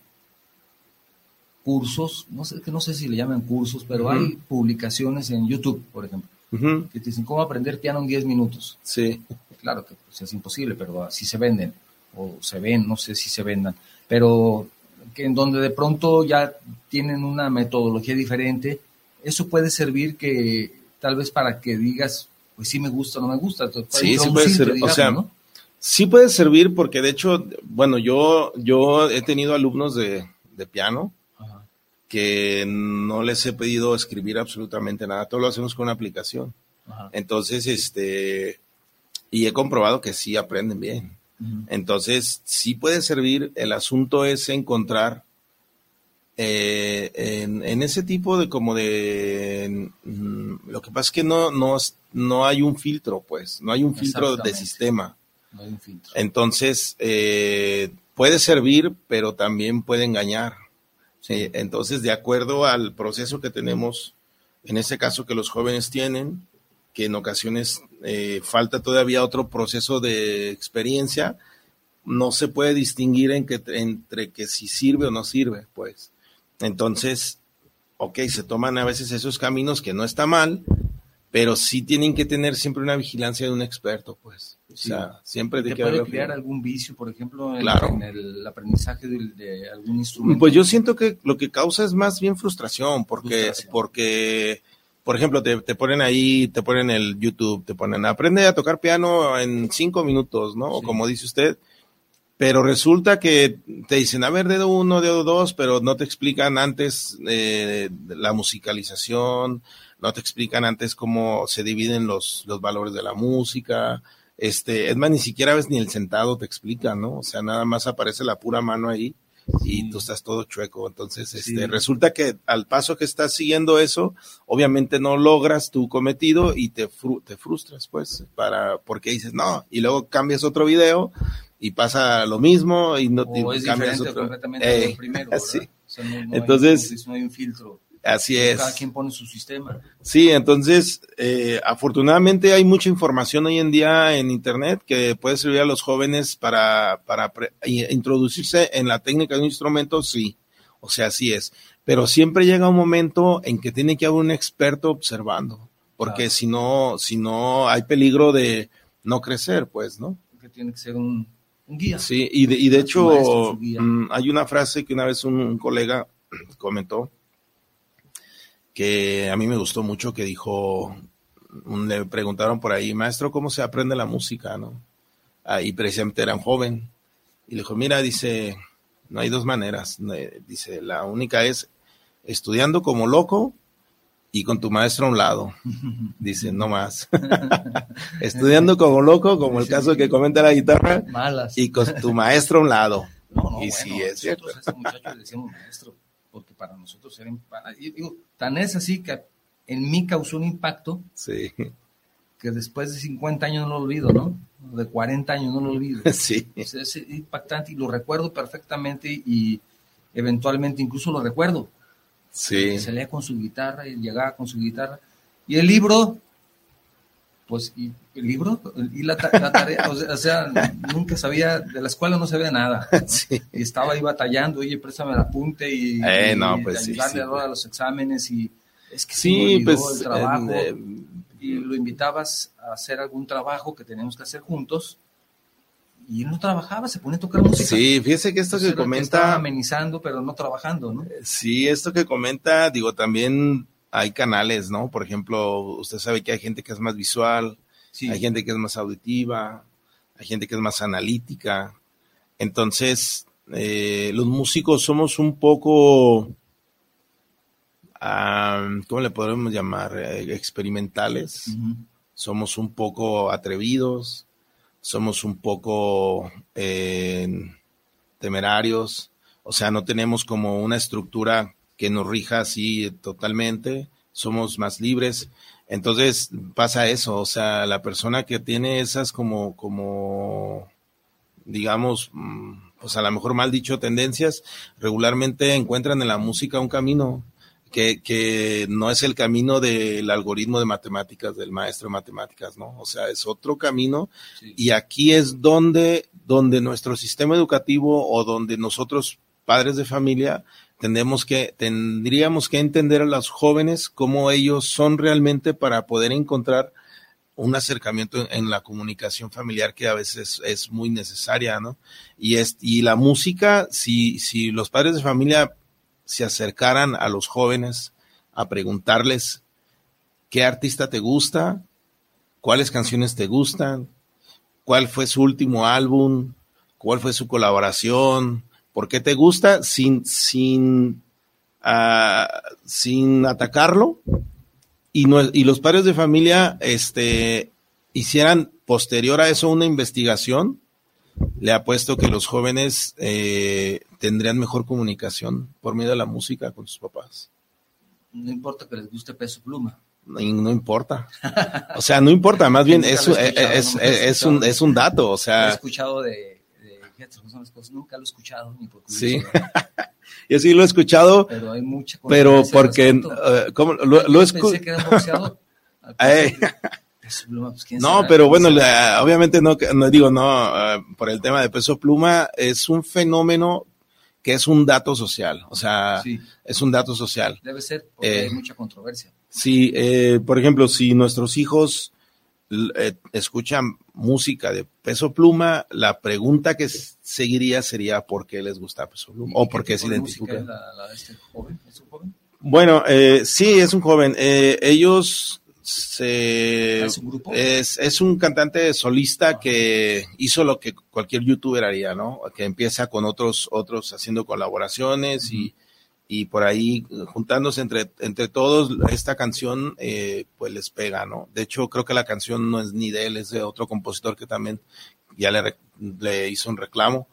cursos, no sé, que no sé si le llaman cursos, pero hay publicaciones en YouTube, por ejemplo, que te dicen cómo aprender piano en 10 minutos. Sí. Claro que pues, es imposible, pero así se venden, o se ven, no sé si se vendan, pero que en donde de pronto ya tienen una metodología diferente, eso puede servir que tal vez para que digas, pues sí me gusta o no me gusta. Sí, sí puede servir, o sea, sí puede servir porque de hecho, bueno, yo, yo he tenido alumnos de, de piano que no les he pedido escribir absolutamente nada, todo lo hacemos con una aplicación. Entonces, este, y he comprobado que sí aprenden bien. Entonces, sí puede servir, el asunto es encontrar eh, en, ese tipo de como de mm, lo que pasa es que no, no, no hay un filtro, pues, no hay un filtro de sistema. No hay un filtro. Entonces, eh, puede servir, pero también puede engañar. Entonces, de acuerdo al proceso que tenemos, en ese caso que los jóvenes tienen, que en ocasiones eh, falta todavía otro proceso de experiencia, no se puede distinguir en que, entre que si sirve o no sirve, pues. Entonces, ok, se toman a veces esos caminos que no está mal, pero sí tienen que tener siempre una vigilancia de un experto, pues. O sea, siempre de que puede crear algún vicio, por ejemplo, en, el aprendizaje de, algún instrumento. Pues yo siento que lo que causa es más bien frustración, porque, porque por ejemplo, te, ponen ahí, te ponen el YouTube, te ponen aprende a tocar piano en cinco minutos, ¿no? O como dice usted, pero resulta que te dicen, a ver, dedo uno, dedo dos, pero no te explican antes eh, la musicalización, no te explican antes cómo se dividen los, los valores de la música. Este, es más, ni siquiera ves ni el sentado te explica, ¿no? O sea, nada más aparece la pura mano ahí y tú estás todo chueco. Entonces, este, resulta que al paso que estás siguiendo eso, obviamente no logras tu cometido y te, te frustras, pues, para, porque dices, no, y luego cambias otro video y pasa lo mismo y no o es cambias otro. completamente eh, primero, Entonces, no hay un filtro. Así es. Cada quien pone su sistema. Sí, entonces, eh, afortunadamente hay mucha información hoy en día en Internet que puede servir a los jóvenes para, para introducirse en la técnica de un instrumento, sí. O sea, así es. Pero siempre llega un momento en que tiene que haber un experto observando, porque si no, si no hay peligro de no crecer, pues, ¿no? Que tiene que ser un, guía. Sí, y de, y de hecho, mm, hay una frase que una vez un colega comentó que a mí me gustó mucho, que dijo, le preguntaron por ahí, maestro, ¿cómo se aprende la música? ¿no? Ah, y precisamente era un joven. Y le dijo, mira, dice, no hay dos maneras. Dice, la única es estudiando como loco y con tu maestro a un lado. Dice, no más. estudiando como loco, como el caso que comenta la guitarra, y con tu maestro a un lado. y sí, es cierto. le decíamos maestro porque para nosotros era, digo, tan es así que en mí causó un impacto sí. que después de 50 años no lo olvido, ¿no? De 40 años no lo olvido. Sí. es impactante y lo recuerdo perfectamente y eventualmente incluso lo recuerdo. Sí. Se leía con su guitarra y llegaba con su guitarra. Y el libro, pues, y el libro y la, tarea, o sea, nunca sabía, de la escuela no sabía nada. Y estaba ahí batallando, oye, préstame el apunte y, eh, no, pues, ayudarle a los exámenes y es que sí, pues, el trabajo. y lo invitabas a hacer algún trabajo que teníamos que hacer juntos y él no trabajaba, se pone a tocar música. Sí, fíjese que esto que comenta... amenizando, pero no trabajando, ¿no? Sí, esto que comenta, digo, también hay canales, ¿no? Por ejemplo, usted sabe que hay gente que es más visual, hay gente que es más auditiva, hay gente que es más analítica. Entonces, eh, los músicos somos un poco, ¿cómo le podemos llamar? Eh, experimentales. Somos un poco atrevidos, somos un poco eh, temerarios, o sea, no tenemos como una estructura que nos rija así totalmente, somos más libres. Entonces pasa eso, o sea, la persona que tiene esas como, como, digamos, mm, pues a lo mejor mal dicho, tendencias, regularmente encuentran en la música un camino que, que no es el camino del algoritmo de matemáticas, del maestro de matemáticas, ¿no? O sea, es otro camino y aquí es donde, donde nuestro sistema educativo o donde nosotros, padres de familia, que, tendríamos que entender a los jóvenes cómo ellos son realmente para poder encontrar un acercamiento en, la comunicación familiar que a veces es muy necesaria, ¿no? Y, es, y la música, si, si los padres de familia se acercaran a los jóvenes a preguntarles qué artista te gusta, cuáles canciones te gustan, cuál fue su último álbum, cuál fue su colaboración, por qué te gusta, sin, sin, uh, sin atacarlo, y, no, y los padres de familia este, hicieran posterior a eso una investigación, le apuesto que los jóvenes eh, tendrían mejor comunicación por medio de la música con sus papás. No importa que les guste peso pluma. No, no importa. O sea, no importa, más bien es, es, es, un, es un dato. O sea, he escuchado de, nunca lo he escuchado ni por Sí. Yo sí lo he escuchado. Pero hay mucha Pero porque, uh, ¿cómo? Lo, lo escuché. Pensé que era boxeador. Pues, no, pero bueno, obviamente no, no digo no, uh, por el tema de peso pluma, es un fenómeno que es un dato social, o sea, es un dato social. Debe ser, porque eh, hay mucha controversia. Sí, eh, por ejemplo, si nuestros hijos eh, escuchan música de peso pluma, la pregunta que seguiría sería por qué les gusta peso pluma o por qué se identifican. Este. Bueno, eh, sí, es un joven. Eh, ellos se, ¿Es un, grupo? Es, es un cantante solista que hizo lo que cualquier youtuber haría, ¿no? Que empieza con otros, otros haciendo colaboraciones y y por ahí juntándose entre, entre todos, esta canción eh, pues les pega, ¿no? De hecho, creo que la canción no es ni de él, es de otro compositor que también ya le, le hizo un reclamo.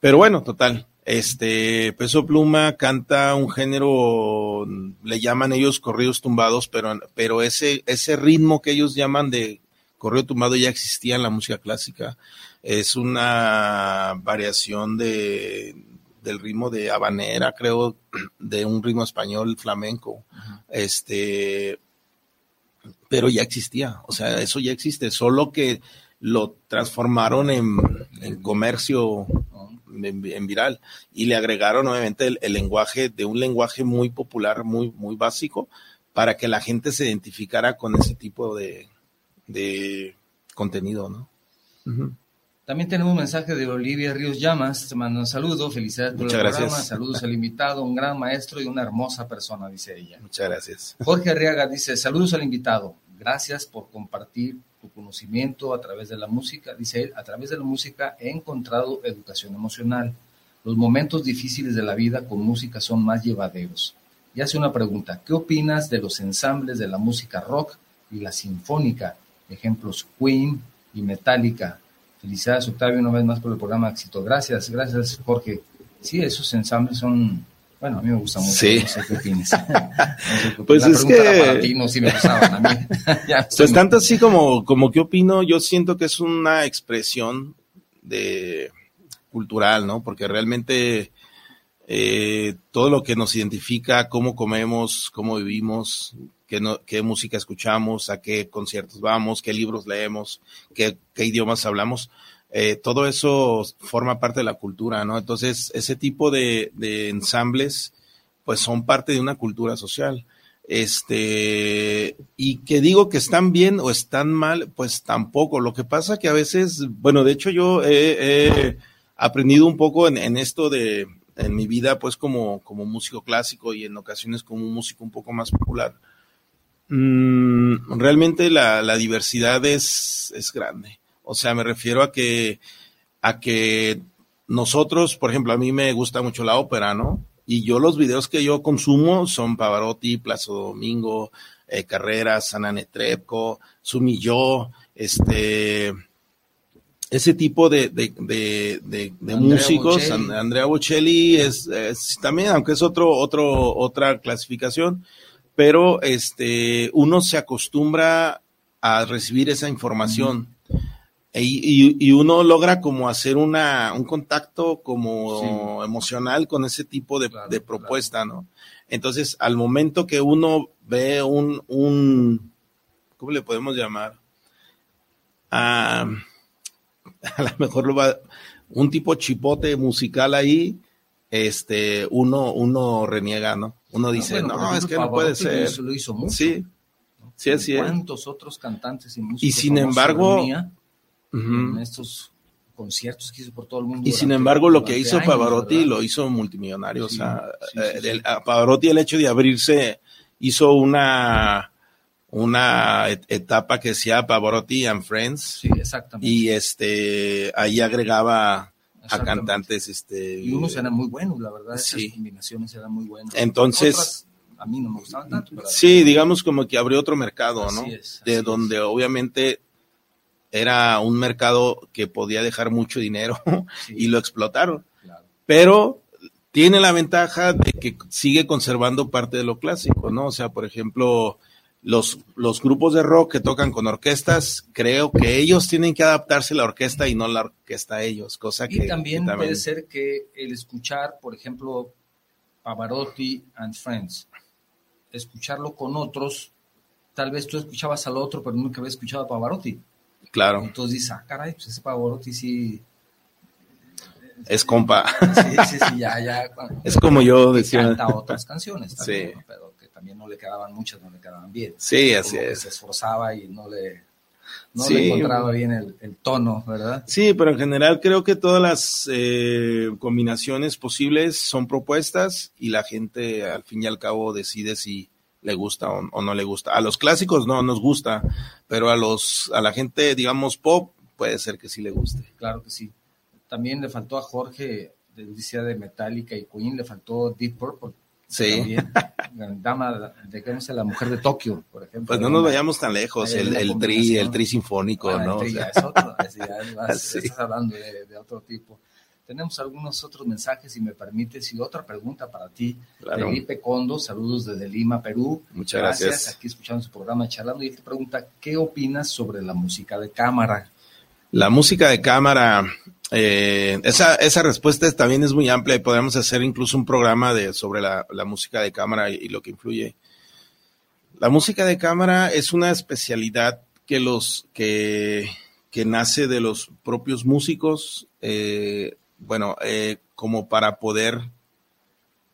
Pero bueno, total, este Peso Pluma canta un género, le llaman ellos corridos tumbados, pero, pero ese, ese ritmo que ellos llaman de corrido tumbado ya existía en la música clásica. Es una variación de, del ritmo de habanera, creo, de un ritmo español flamenco. Este, pero ya existía, o sea, eso ya existe, solo que lo transformaron en, comercio, en, viral, y le agregaron obviamente el, lenguaje de un lenguaje muy popular, muy, muy básico, para que la gente se identificara con ese tipo de, de contenido, ¿no? También tenemos un mensaje de Olivia Ríos Llamas, te manda un saludo, felicidades por el programa, saludos al invitado, un gran maestro y una hermosa persona, dice ella. Muchas gracias. Jorge Arriaga dice, saludos al invitado, gracias por compartir tu conocimiento a través de la música. Dice él, a través de la música he encontrado educación emocional. Los momentos difíciles de la vida con música son más llevaderos. Y hace una pregunta, ¿qué opinas de los ensambles de la música rock y la sinfónica? Ejemplos Queen y Metallica Felicidades, Octavio, una vez más por el programa éxito. Gracias, gracias, Jorge. Sí, esos ensambles son, bueno, a mí me gustan mucho. Sí. No sé qué opinas. pues es que... Para ti, no, sí me gustaban a mí. pues tanto así como, como qué opino, yo siento que es una expresión de cultural, ¿no? Porque realmente eh, todo lo que nos identifica, cómo comemos, cómo vivimos, qué, música escuchamos, a qué conciertos vamos, qué libros leemos, qué, idiomas hablamos. Eh, todo eso forma parte de la cultura, ¿no? Entonces, ese tipo de, de ensambles, pues son parte de una cultura social. Este, y que digo que están bien o están mal, pues tampoco. Lo que pasa que a veces, bueno, de hecho yo he, aprendido un poco en, en, esto de, en mi vida, pues como, como músico clásico y en ocasiones como un músico un poco más popular, Mm, realmente la, la diversidad es, es, grande. O sea, me refiero a que, a que nosotros, por ejemplo, a mí me gusta mucho la ópera, ¿no? Y yo los videos que yo consumo son Pavarotti, Plazo Domingo, eh, Carreras, Ana Netrebko, Sumilló, este, ese tipo de, de, de, de, músicos, Andrea Bocelli es, es, también, aunque es otro, otro, otra clasificación, pero este, uno se acostumbra a recibir esa información. y, uno logra como hacer una, un contacto como emocional con ese tipo de, propuesta, ¿no? Entonces, al momento que uno ve un, un ¿cómo le podemos llamar? Ah, a lo mejor lo va, un tipo chipote musical ahí, este, uno, uno reniega, ¿no? Uno dice, no, es que no puede ser. Lo hizo mucho, sí, sí, así es. ¿Cuántos otros cantantes y músicos Y sin embargo, en estos conciertos que hizo por todo el mundo. Y sin embargo, lo que hizo Pavarotti lo hizo multimillonario. o sea, eh, a Pavarotti el hecho de abrirse hizo una una etapa que decía Pavarotti and Friends. Sí, exactamente. Y este ahí agregaba a cantantes este y unos eran muy buenos, la verdad, esas combinaciones eran muy buenas. Entonces a mí no me gustaban tanto. sí, digamos como que abrió otro mercado, ¿no? de donde obviamente era un mercado que podía dejar mucho dinero y lo explotaron. Pero tiene la ventaja de que sigue conservando parte de lo clásico, ¿no? O sea, por ejemplo, los, los grupos de rock que tocan con orquestas, creo que ellos tienen que adaptarse a la orquesta y no la orquesta a ellos, cosa que... también, también puede ser que el escuchar, por ejemplo, Pavarotti and Friends, escucharlo con otros, tal vez tú escuchabas al otro, pero nunca había escuchado a Pavarotti. Claro. Entonces dices, ah, caray, pues ese Pavarotti sí. Es compa. Sí, sí, sí, ya, ya. Es como yo decía. Canta otras canciones también, sí. pero que también no le quedaban muchas, no le quedaban bien. Sí, así es. Se esforzaba y no le, no le encontraba bien el, el, tono, ¿verdad? Sí, pero en general creo que todas las eh, combinaciones posibles son propuestas y la gente al fin y al cabo decide si le gusta o, no le gusta. A los clásicos no nos gusta, pero a los a la gente, digamos, pop, puede ser que sí le guste. Claro que sí. También le faltó a Jorge, decía de Metallica y Queen, le faltó Deep Purple. Sí. Dama, de qué no sé, la mujer de Tokio, por ejemplo. Pues no nos vayamos tan lejos, el, el tri, el tri sinfónico, ah, ¿no? El tri ya es otro, ya estás hablando de, de otro tipo. Tenemos algunos otros mensajes, si me permites, y otra pregunta para ti. Felipe Condo, saludos desde Lima, Perú. Muchas gracias. Aquí escuchando su programa charlando y él te pregunta, ¿qué opinas sobre la música de cámara? La música de cámara, eh, esa, esa respuesta también es muy amplia y podemos hacer incluso un programa de, sobre la, música de cámara y, lo que influye. La música de cámara es una especialidad que los que, que nace de los propios músicos. Eh, bueno, eh, como para poder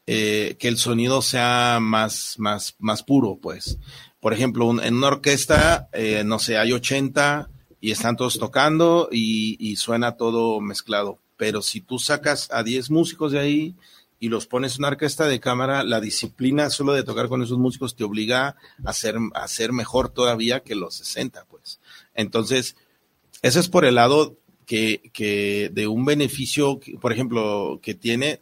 que el sonido sea más, más, más puro, pues. Por ejemplo, en una orquesta, no sé, hay 80 y están todos tocando y, suena todo mezclado. Pero si tú sacas a 10 músicos de ahí y los pones en una orquesta de cámara, la disciplina solo de tocar con esos músicos te obliga a ser, a mejor todavía que los 60, pues. Entonces, eso es por el lado que, que de un beneficio, por ejemplo, que tiene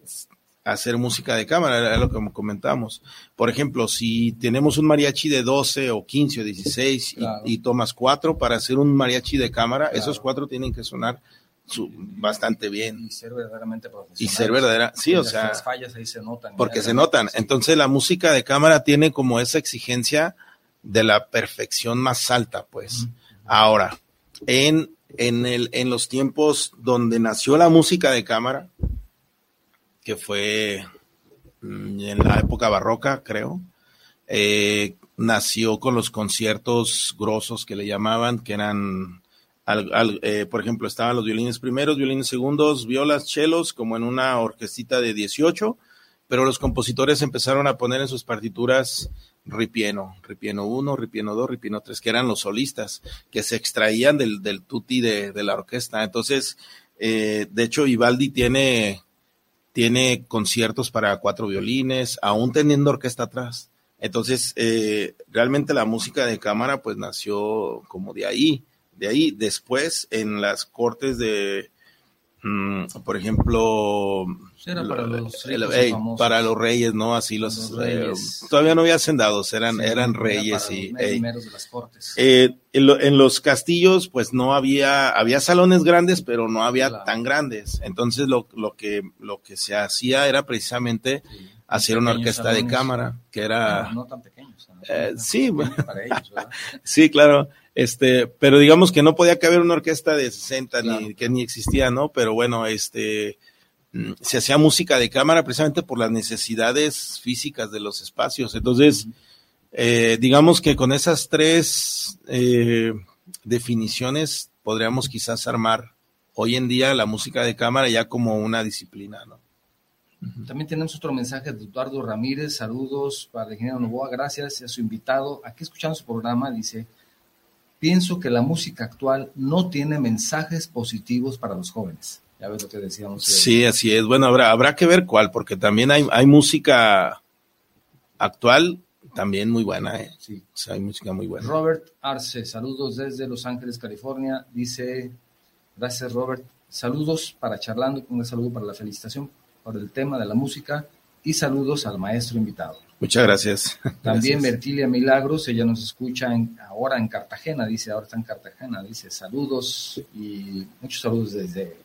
hacer música de cámara, era lo que comentamos. Por ejemplo, si tenemos un mariachi de 12 o 15 o 16 y, tomas cuatro para hacer un mariachi de cámara, esos cuatro tienen que sonar bastante bien. Y ser verdaderamente profesional. Y ser verdadera, sí, o sea. Las fallas ahí se notan. Porque se notan. Entonces la música de cámara tiene como esa exigencia de la perfección más alta, pues. Ahora, en en, el, en los tiempos donde nació la música de cámara, que fue mm, en la época barroca, creo, eh, nació con los conciertos grosos que le llamaban, que eran, eh, por ejemplo, estaban los violines primeros, violines segundos, violas, chelos, como en una orquestita de 18, pero los compositores empezaron a poner en sus partituras Ripieno, Ripieno 1, Ripieno 2, Ripieno 3, que eran los solistas, que se extraían del, del tutti de, la orquesta. Entonces, eh, de hecho, Vivaldi tiene, tiene conciertos para cuatro violines, aún teniendo orquesta atrás. Entonces, eh, realmente la música de cámara pues nació como de ahí, de ahí. Después, en las cortes de, mm, por ejemplo, era para los, para los reyes, ¿no? Así los, eh, todavía no había hacendados, eran, eran reyes y de las cortes. Eh, en, los castillos, pues no había, había salones grandes, pero no había tan grandes. Entonces lo, lo que lo que se hacía era precisamente hacer una orquesta de cámara, que era no, tan pequeños. Eh, sí, para ellos, sí, claro. Este, pero digamos que no podía caber una orquesta de 60 ni que ni existía, ¿no? Pero bueno, este mm, se hacía música de cámara precisamente por las necesidades físicas de los espacios. Entonces, eh, digamos que con esas tres eh, definiciones podríamos quizás armar hoy en día la música de cámara ya como una disciplina, ¿no? También tenemos otro mensaje de Eduardo Ramírez. Saludos para el ingeniero Novoa. Gracias a su invitado. Aquí escuchando su programa, dice: Pienso que la música actual no tiene mensajes positivos para los jóvenes. Ya ves lo que decíamos. Sí, así es. Bueno, habrá, habrá que ver cuál, porque también hay, hay música actual también muy buena. ¿eh? Sí. O sea, hay música muy buena. Robert Arce, saludos desde Los Ángeles, California. Dice: Gracias, Robert. Saludos para charlando, un saludo para la felicitación por el tema de la música y saludos al maestro invitado. Muchas gracias. También Bertilia Milagros, ella nos escucha ahora en Cartagena, dice, ahora está en Cartagena, dice saludos y muchos saludos desde,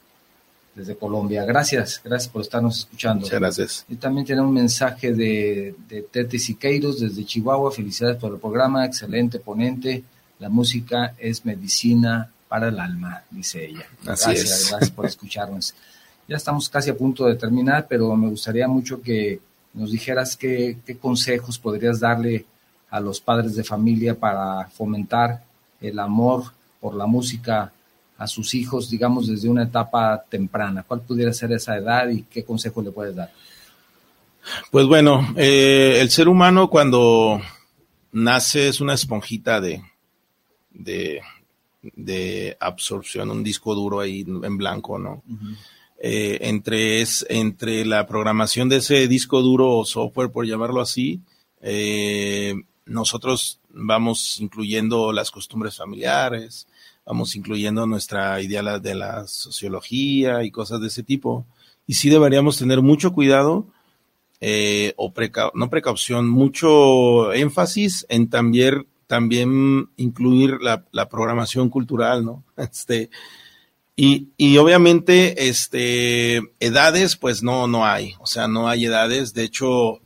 desde Colombia. Gracias, gracias por estarnos escuchando. Muchas gracias. Y también tiene un mensaje de, de Tete Siqueiros desde Chihuahua, felicidades por el programa, excelente ponente, la música es medicina para el alma, dice ella. Así gracias, gracias por escucharnos. Ya estamos casi a punto de terminar, pero me gustaría mucho que nos dijeras qué, consejos podrías darle a los padres de familia para fomentar el amor por la música a sus hijos, digamos, desde una etapa temprana. ¿Cuál pudiera ser esa edad y qué consejos le puedes dar? Pues bueno, eh, el ser humano cuando nace es una esponjita de, de, de absorción, un disco duro ahí en blanco, ¿no? Eh, entre, es, entre la programación de ese disco duro o software, por llamarlo así, eh, nosotros vamos incluyendo las costumbres familiares, vamos incluyendo nuestra idea de la sociología y cosas de ese tipo. Y sí deberíamos tener mucho cuidado, eh, o no precaución, mucho énfasis en también, también incluir la, la programación cultural, ¿no? Este, y, y obviamente, este, edades, pues no, no hay. O sea, no hay edades. De hecho,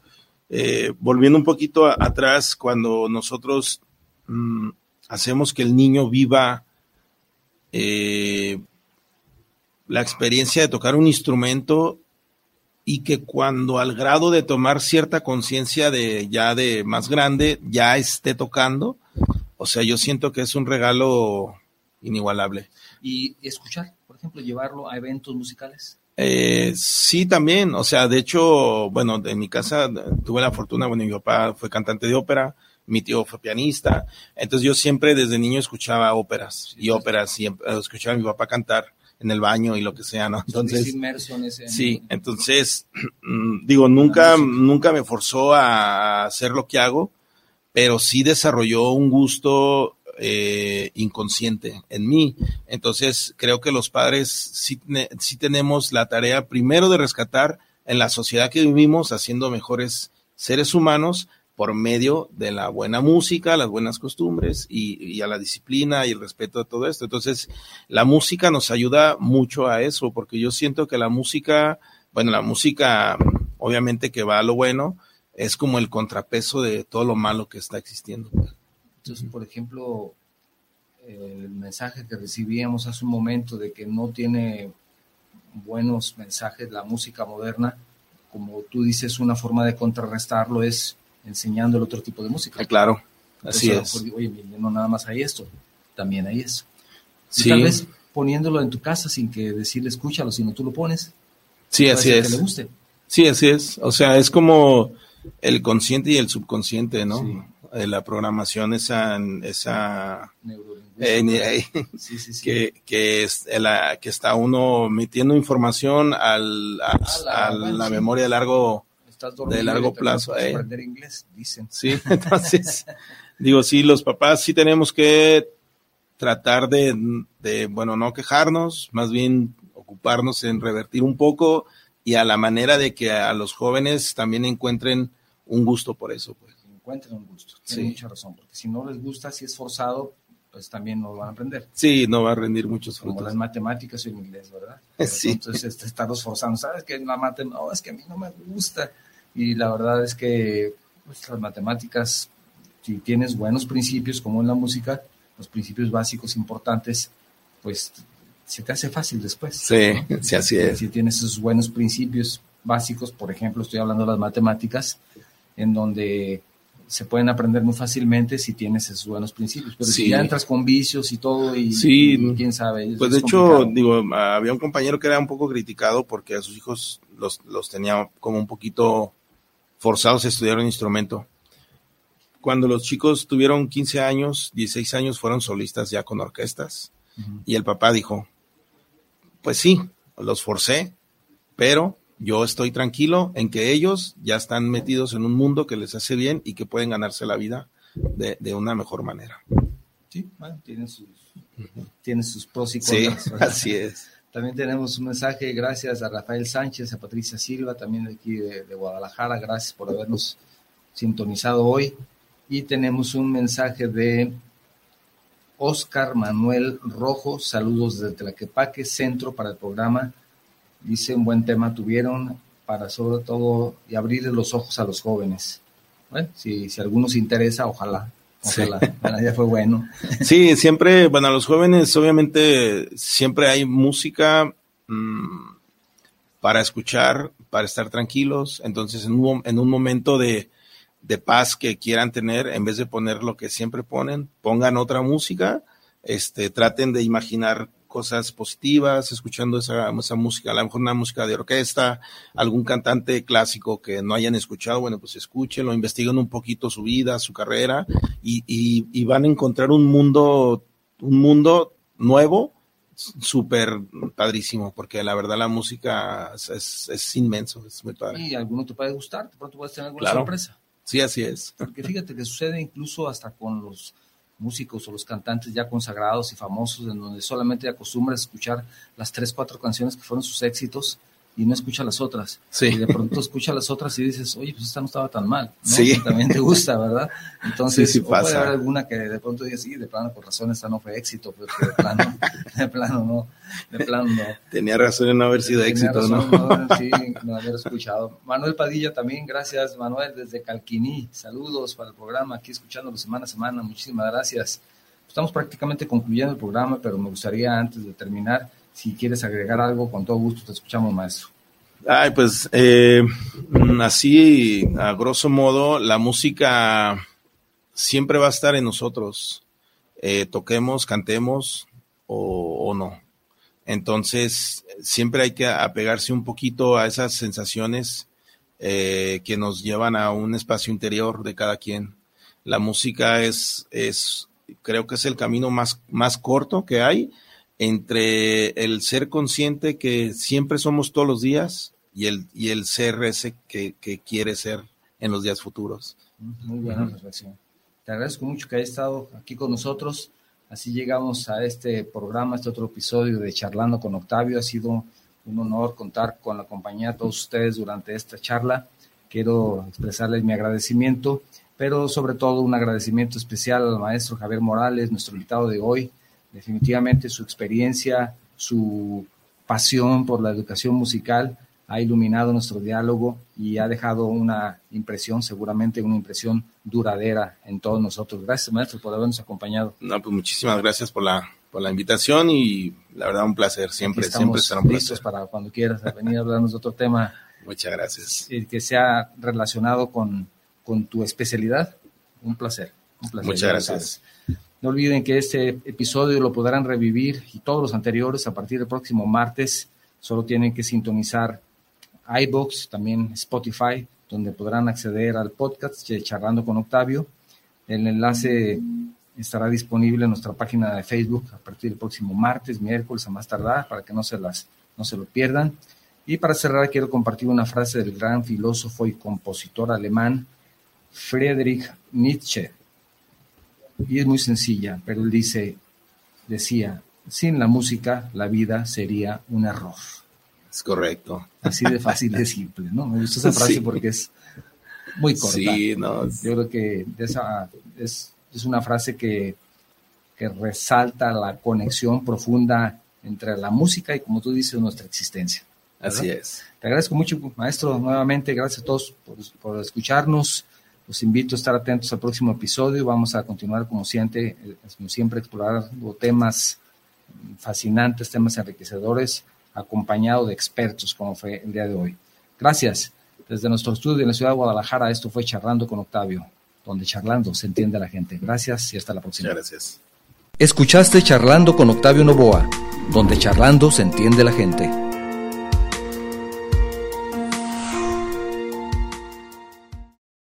eh, volviendo un poquito atrás, cuando nosotros mm, hacemos que el niño viva eh, la experiencia de tocar un instrumento y que cuando al grado de tomar cierta conciencia de ya de más grande ya esté tocando, o sea, yo siento que es un regalo inigualable y escuchar, por ejemplo, llevarlo a eventos musicales. Eh, sí, también. O sea, de hecho, bueno, en mi casa tuve la fortuna, bueno, mi papá fue cantante de ópera, mi tío fue pianista. Entonces yo siempre desde niño escuchaba óperas y óperas y em, escuchaba a mi papá cantar en el baño y lo que sea, ¿no? Entonces, en ese sí, entonces, digo, nunca, nunca me forzó a hacer lo que hago, pero sí desarrolló un gusto eh, inconsciente en mí. Entonces, creo que los padres sí, tenemos la tarea primero de rescatar en la sociedad que vivimos, haciendo mejores seres humanos por medio de la buena música, las buenas costumbres y, a la disciplina y el respeto a todo esto. Entonces, la música nos ayuda mucho a eso, porque yo siento que la música, bueno, la música obviamente que va a lo bueno, es como el contrapeso de todo lo malo que está existiendo. Entonces, por ejemplo, el mensaje que recibíamos hace un momento de que no tiene buenos mensajes la música moderna, como tú dices, una forma de contrarrestarlo es enseñando el otro tipo de música. Claro, así es. Oye, no nada más hay esto, también hay eso. Sí. tal vez poniéndolo en tu casa sin que decirle escúchalo, sino tú lo pones. Sí, así es. Que le guste. Sí, así es. O sea, es como el consciente y el subconsciente, ¿no? Sí. Eh, la programación, esa, esa eh, que, que, es la, que está uno metiendo información al, a, la, memoria de largo, de largo plazo. Eh. inglés, dicen. Sí, entonces, digo, sí, los papás sí tenemos que tratar de, de, bueno, no quejarnos, más bien ocuparnos en revertir un poco y a la manera de que a los jóvenes también encuentren un gusto por eso, pues encuentren un gusto. Tiene mucha razón, porque si no les gusta, si es forzado, pues también no van a aprender. Sí, no va a rendir muchos frutos. Como las matemáticas o en inglés, ¿verdad? sí. Entonces, este, estarlos forzando. ¿Sabes que la matemática, no, es que a mí no me gusta. Y la verdad es que pues, las matemáticas, si tienes buenos principios, como en la música, los principios básicos importantes, pues se te hace fácil después. Sí, sí, así es. Si tienes esos buenos principios básicos, por ejemplo, estoy hablando de las matemáticas, en donde se pueden aprender muy fácilmente si tienes esos buenos principios. Pero si ya entras con vicios y todo, y, sí. quién sabe. Pues de hecho, digo, había un compañero que era un poco criticado porque a sus hijos los, los tenía como un poquito forzados a estudiar un instrumento. Cuando los chicos tuvieron 15 años, 16 años, fueron solistas ya con orquestas. Y el papá dijo, pues sí, los forcé, pero yo estoy tranquilo en que ellos ya están metidos en un mundo que les hace bien y que pueden ganarse la vida de, una mejor manera. Sí, bueno, tienen sus, sus pros y contras. Sí, así es. También tenemos un mensaje, gracias a Rafael Sánchez, a Patricia Silva, también de aquí de, de Guadalajara, gracias por habernos sintonizado hoy. Y tenemos un mensaje de Oscar Manuel Rojo, saludos desde Tlaquepaque, centro para el programa dice un buen tema tuvieron para sobre todo y abrirle los ojos a los jóvenes. Bueno, si, si a algunos interesa, ojalá. Ojalá, ya fue bueno. Sí, siempre, bueno, a los jóvenes obviamente siempre hay música mm, para escuchar, para estar tranquilos. Entonces, en un, en un momento de, de paz que quieran tener, en vez de poner lo que siempre ponen, pongan otra música, este, traten de imaginar cosas positivas, escuchando esa, esa, música, a lo mejor una música de orquesta, algún cantante clásico que no hayan escuchado, bueno, pues escúchenlo, investiguen un poquito su vida, su carrera y, y, van a encontrar un mundo, un mundo nuevo, súper padrísimo, porque la verdad la música es, es, inmenso, es muy padre. Y alguno te puede gustar, de pronto puedes tener alguna sorpresa. Sí, así es. Porque fíjate que sucede incluso hasta con los músicos o los cantantes ya consagrados y famosos, en donde solamente acostumbras escuchar las tres, cuatro canciones que fueron sus éxitos y no escucha las otras. Y de pronto escucha las otras y dices, oye, pues esta no estaba tan mal. Sí. también te gusta, ¿verdad? Entonces, sí, puede haber alguna que de pronto digas, sí, de plano, por razón, esta no fue éxito, pero de plano, de plano no, de plano no. Tenía razón en no haber sido éxito, ¿no? Sí, no haber escuchado. Manuel Padilla también, gracias, Manuel, desde Calquiní. Saludos para el programa, aquí escuchándolo semana a semana. Muchísimas gracias. Estamos prácticamente concluyendo el programa, pero me gustaría, antes de terminar, si quieres agregar algo, con todo gusto te escuchamos, maestro. Ay, pues eh, así, a grosso modo, la música siempre va a estar en nosotros, eh, toquemos, cantemos o, no. Entonces, siempre hay que apegarse un poquito a esas sensaciones eh, que nos llevan a un espacio interior de cada quien. La música es, es creo que es el camino más, más corto que hay entre el ser consciente que siempre somos todos los días y el, y el ser ese que, quiere ser en los días futuros. Muy buena reflexión. Te agradezco mucho que hayas estado aquí con nosotros. Así llegamos a este programa, este otro episodio de Charlando con Octavio. Ha sido un honor contar con la compañía de todos ustedes durante esta charla. Quiero expresarles mi agradecimiento, pero sobre todo un agradecimiento especial al maestro Javier Morales, nuestro invitado de hoy, Definitivamente su experiencia, su pasión por la educación musical ha iluminado nuestro diálogo y ha dejado una impresión, seguramente una impresión duradera en todos nosotros. Gracias, maestro, por habernos acompañado. No, pues muchísimas gracias por la, por la invitación y la verdad un placer, siempre, siempre será un listos para cuando quieras venir a hablarnos de otro tema. Muchas gracias. Que sea relacionado con, con tu especialidad. Un placer. Un placer. Muchas gracias. No olviden que este episodio lo podrán revivir y todos los anteriores a partir del próximo martes. Solo tienen que sintonizar iBox, también Spotify, donde podrán acceder al podcast Charlando con Octavio. El enlace estará disponible en nuestra página de Facebook a partir del próximo martes, miércoles a más tardar, para que no se, las, no se lo pierdan. Y para cerrar, quiero compartir una frase del gran filósofo y compositor alemán Friedrich Nietzsche y es muy sencilla, pero él dice, decía, sin la música la vida sería un error. Es correcto. Así de fácil de simple, ¿no? Me gusta esa frase porque es muy corta. Sí, no. Yo creo que esa es, es una frase que, que resalta la conexión profunda entre la música y, como tú dices, nuestra existencia. Así es. Te agradezco mucho, maestro, nuevamente. Gracias a todos por, por escucharnos. Los invito a estar atentos al próximo episodio. Vamos a continuar, como siempre, eh, como siempre explorando temas fascinantes, temas enriquecedores, acompañado de expertos, como fue el día de hoy. Gracias. Desde nuestro estudio en la ciudad de Guadalajara, esto fue Charlando con Octavio, donde charlando se entiende a la gente. Gracias y hasta la próxima. gracias. Escuchaste Charlando con Octavio Novoa, donde charlando se entiende la gente.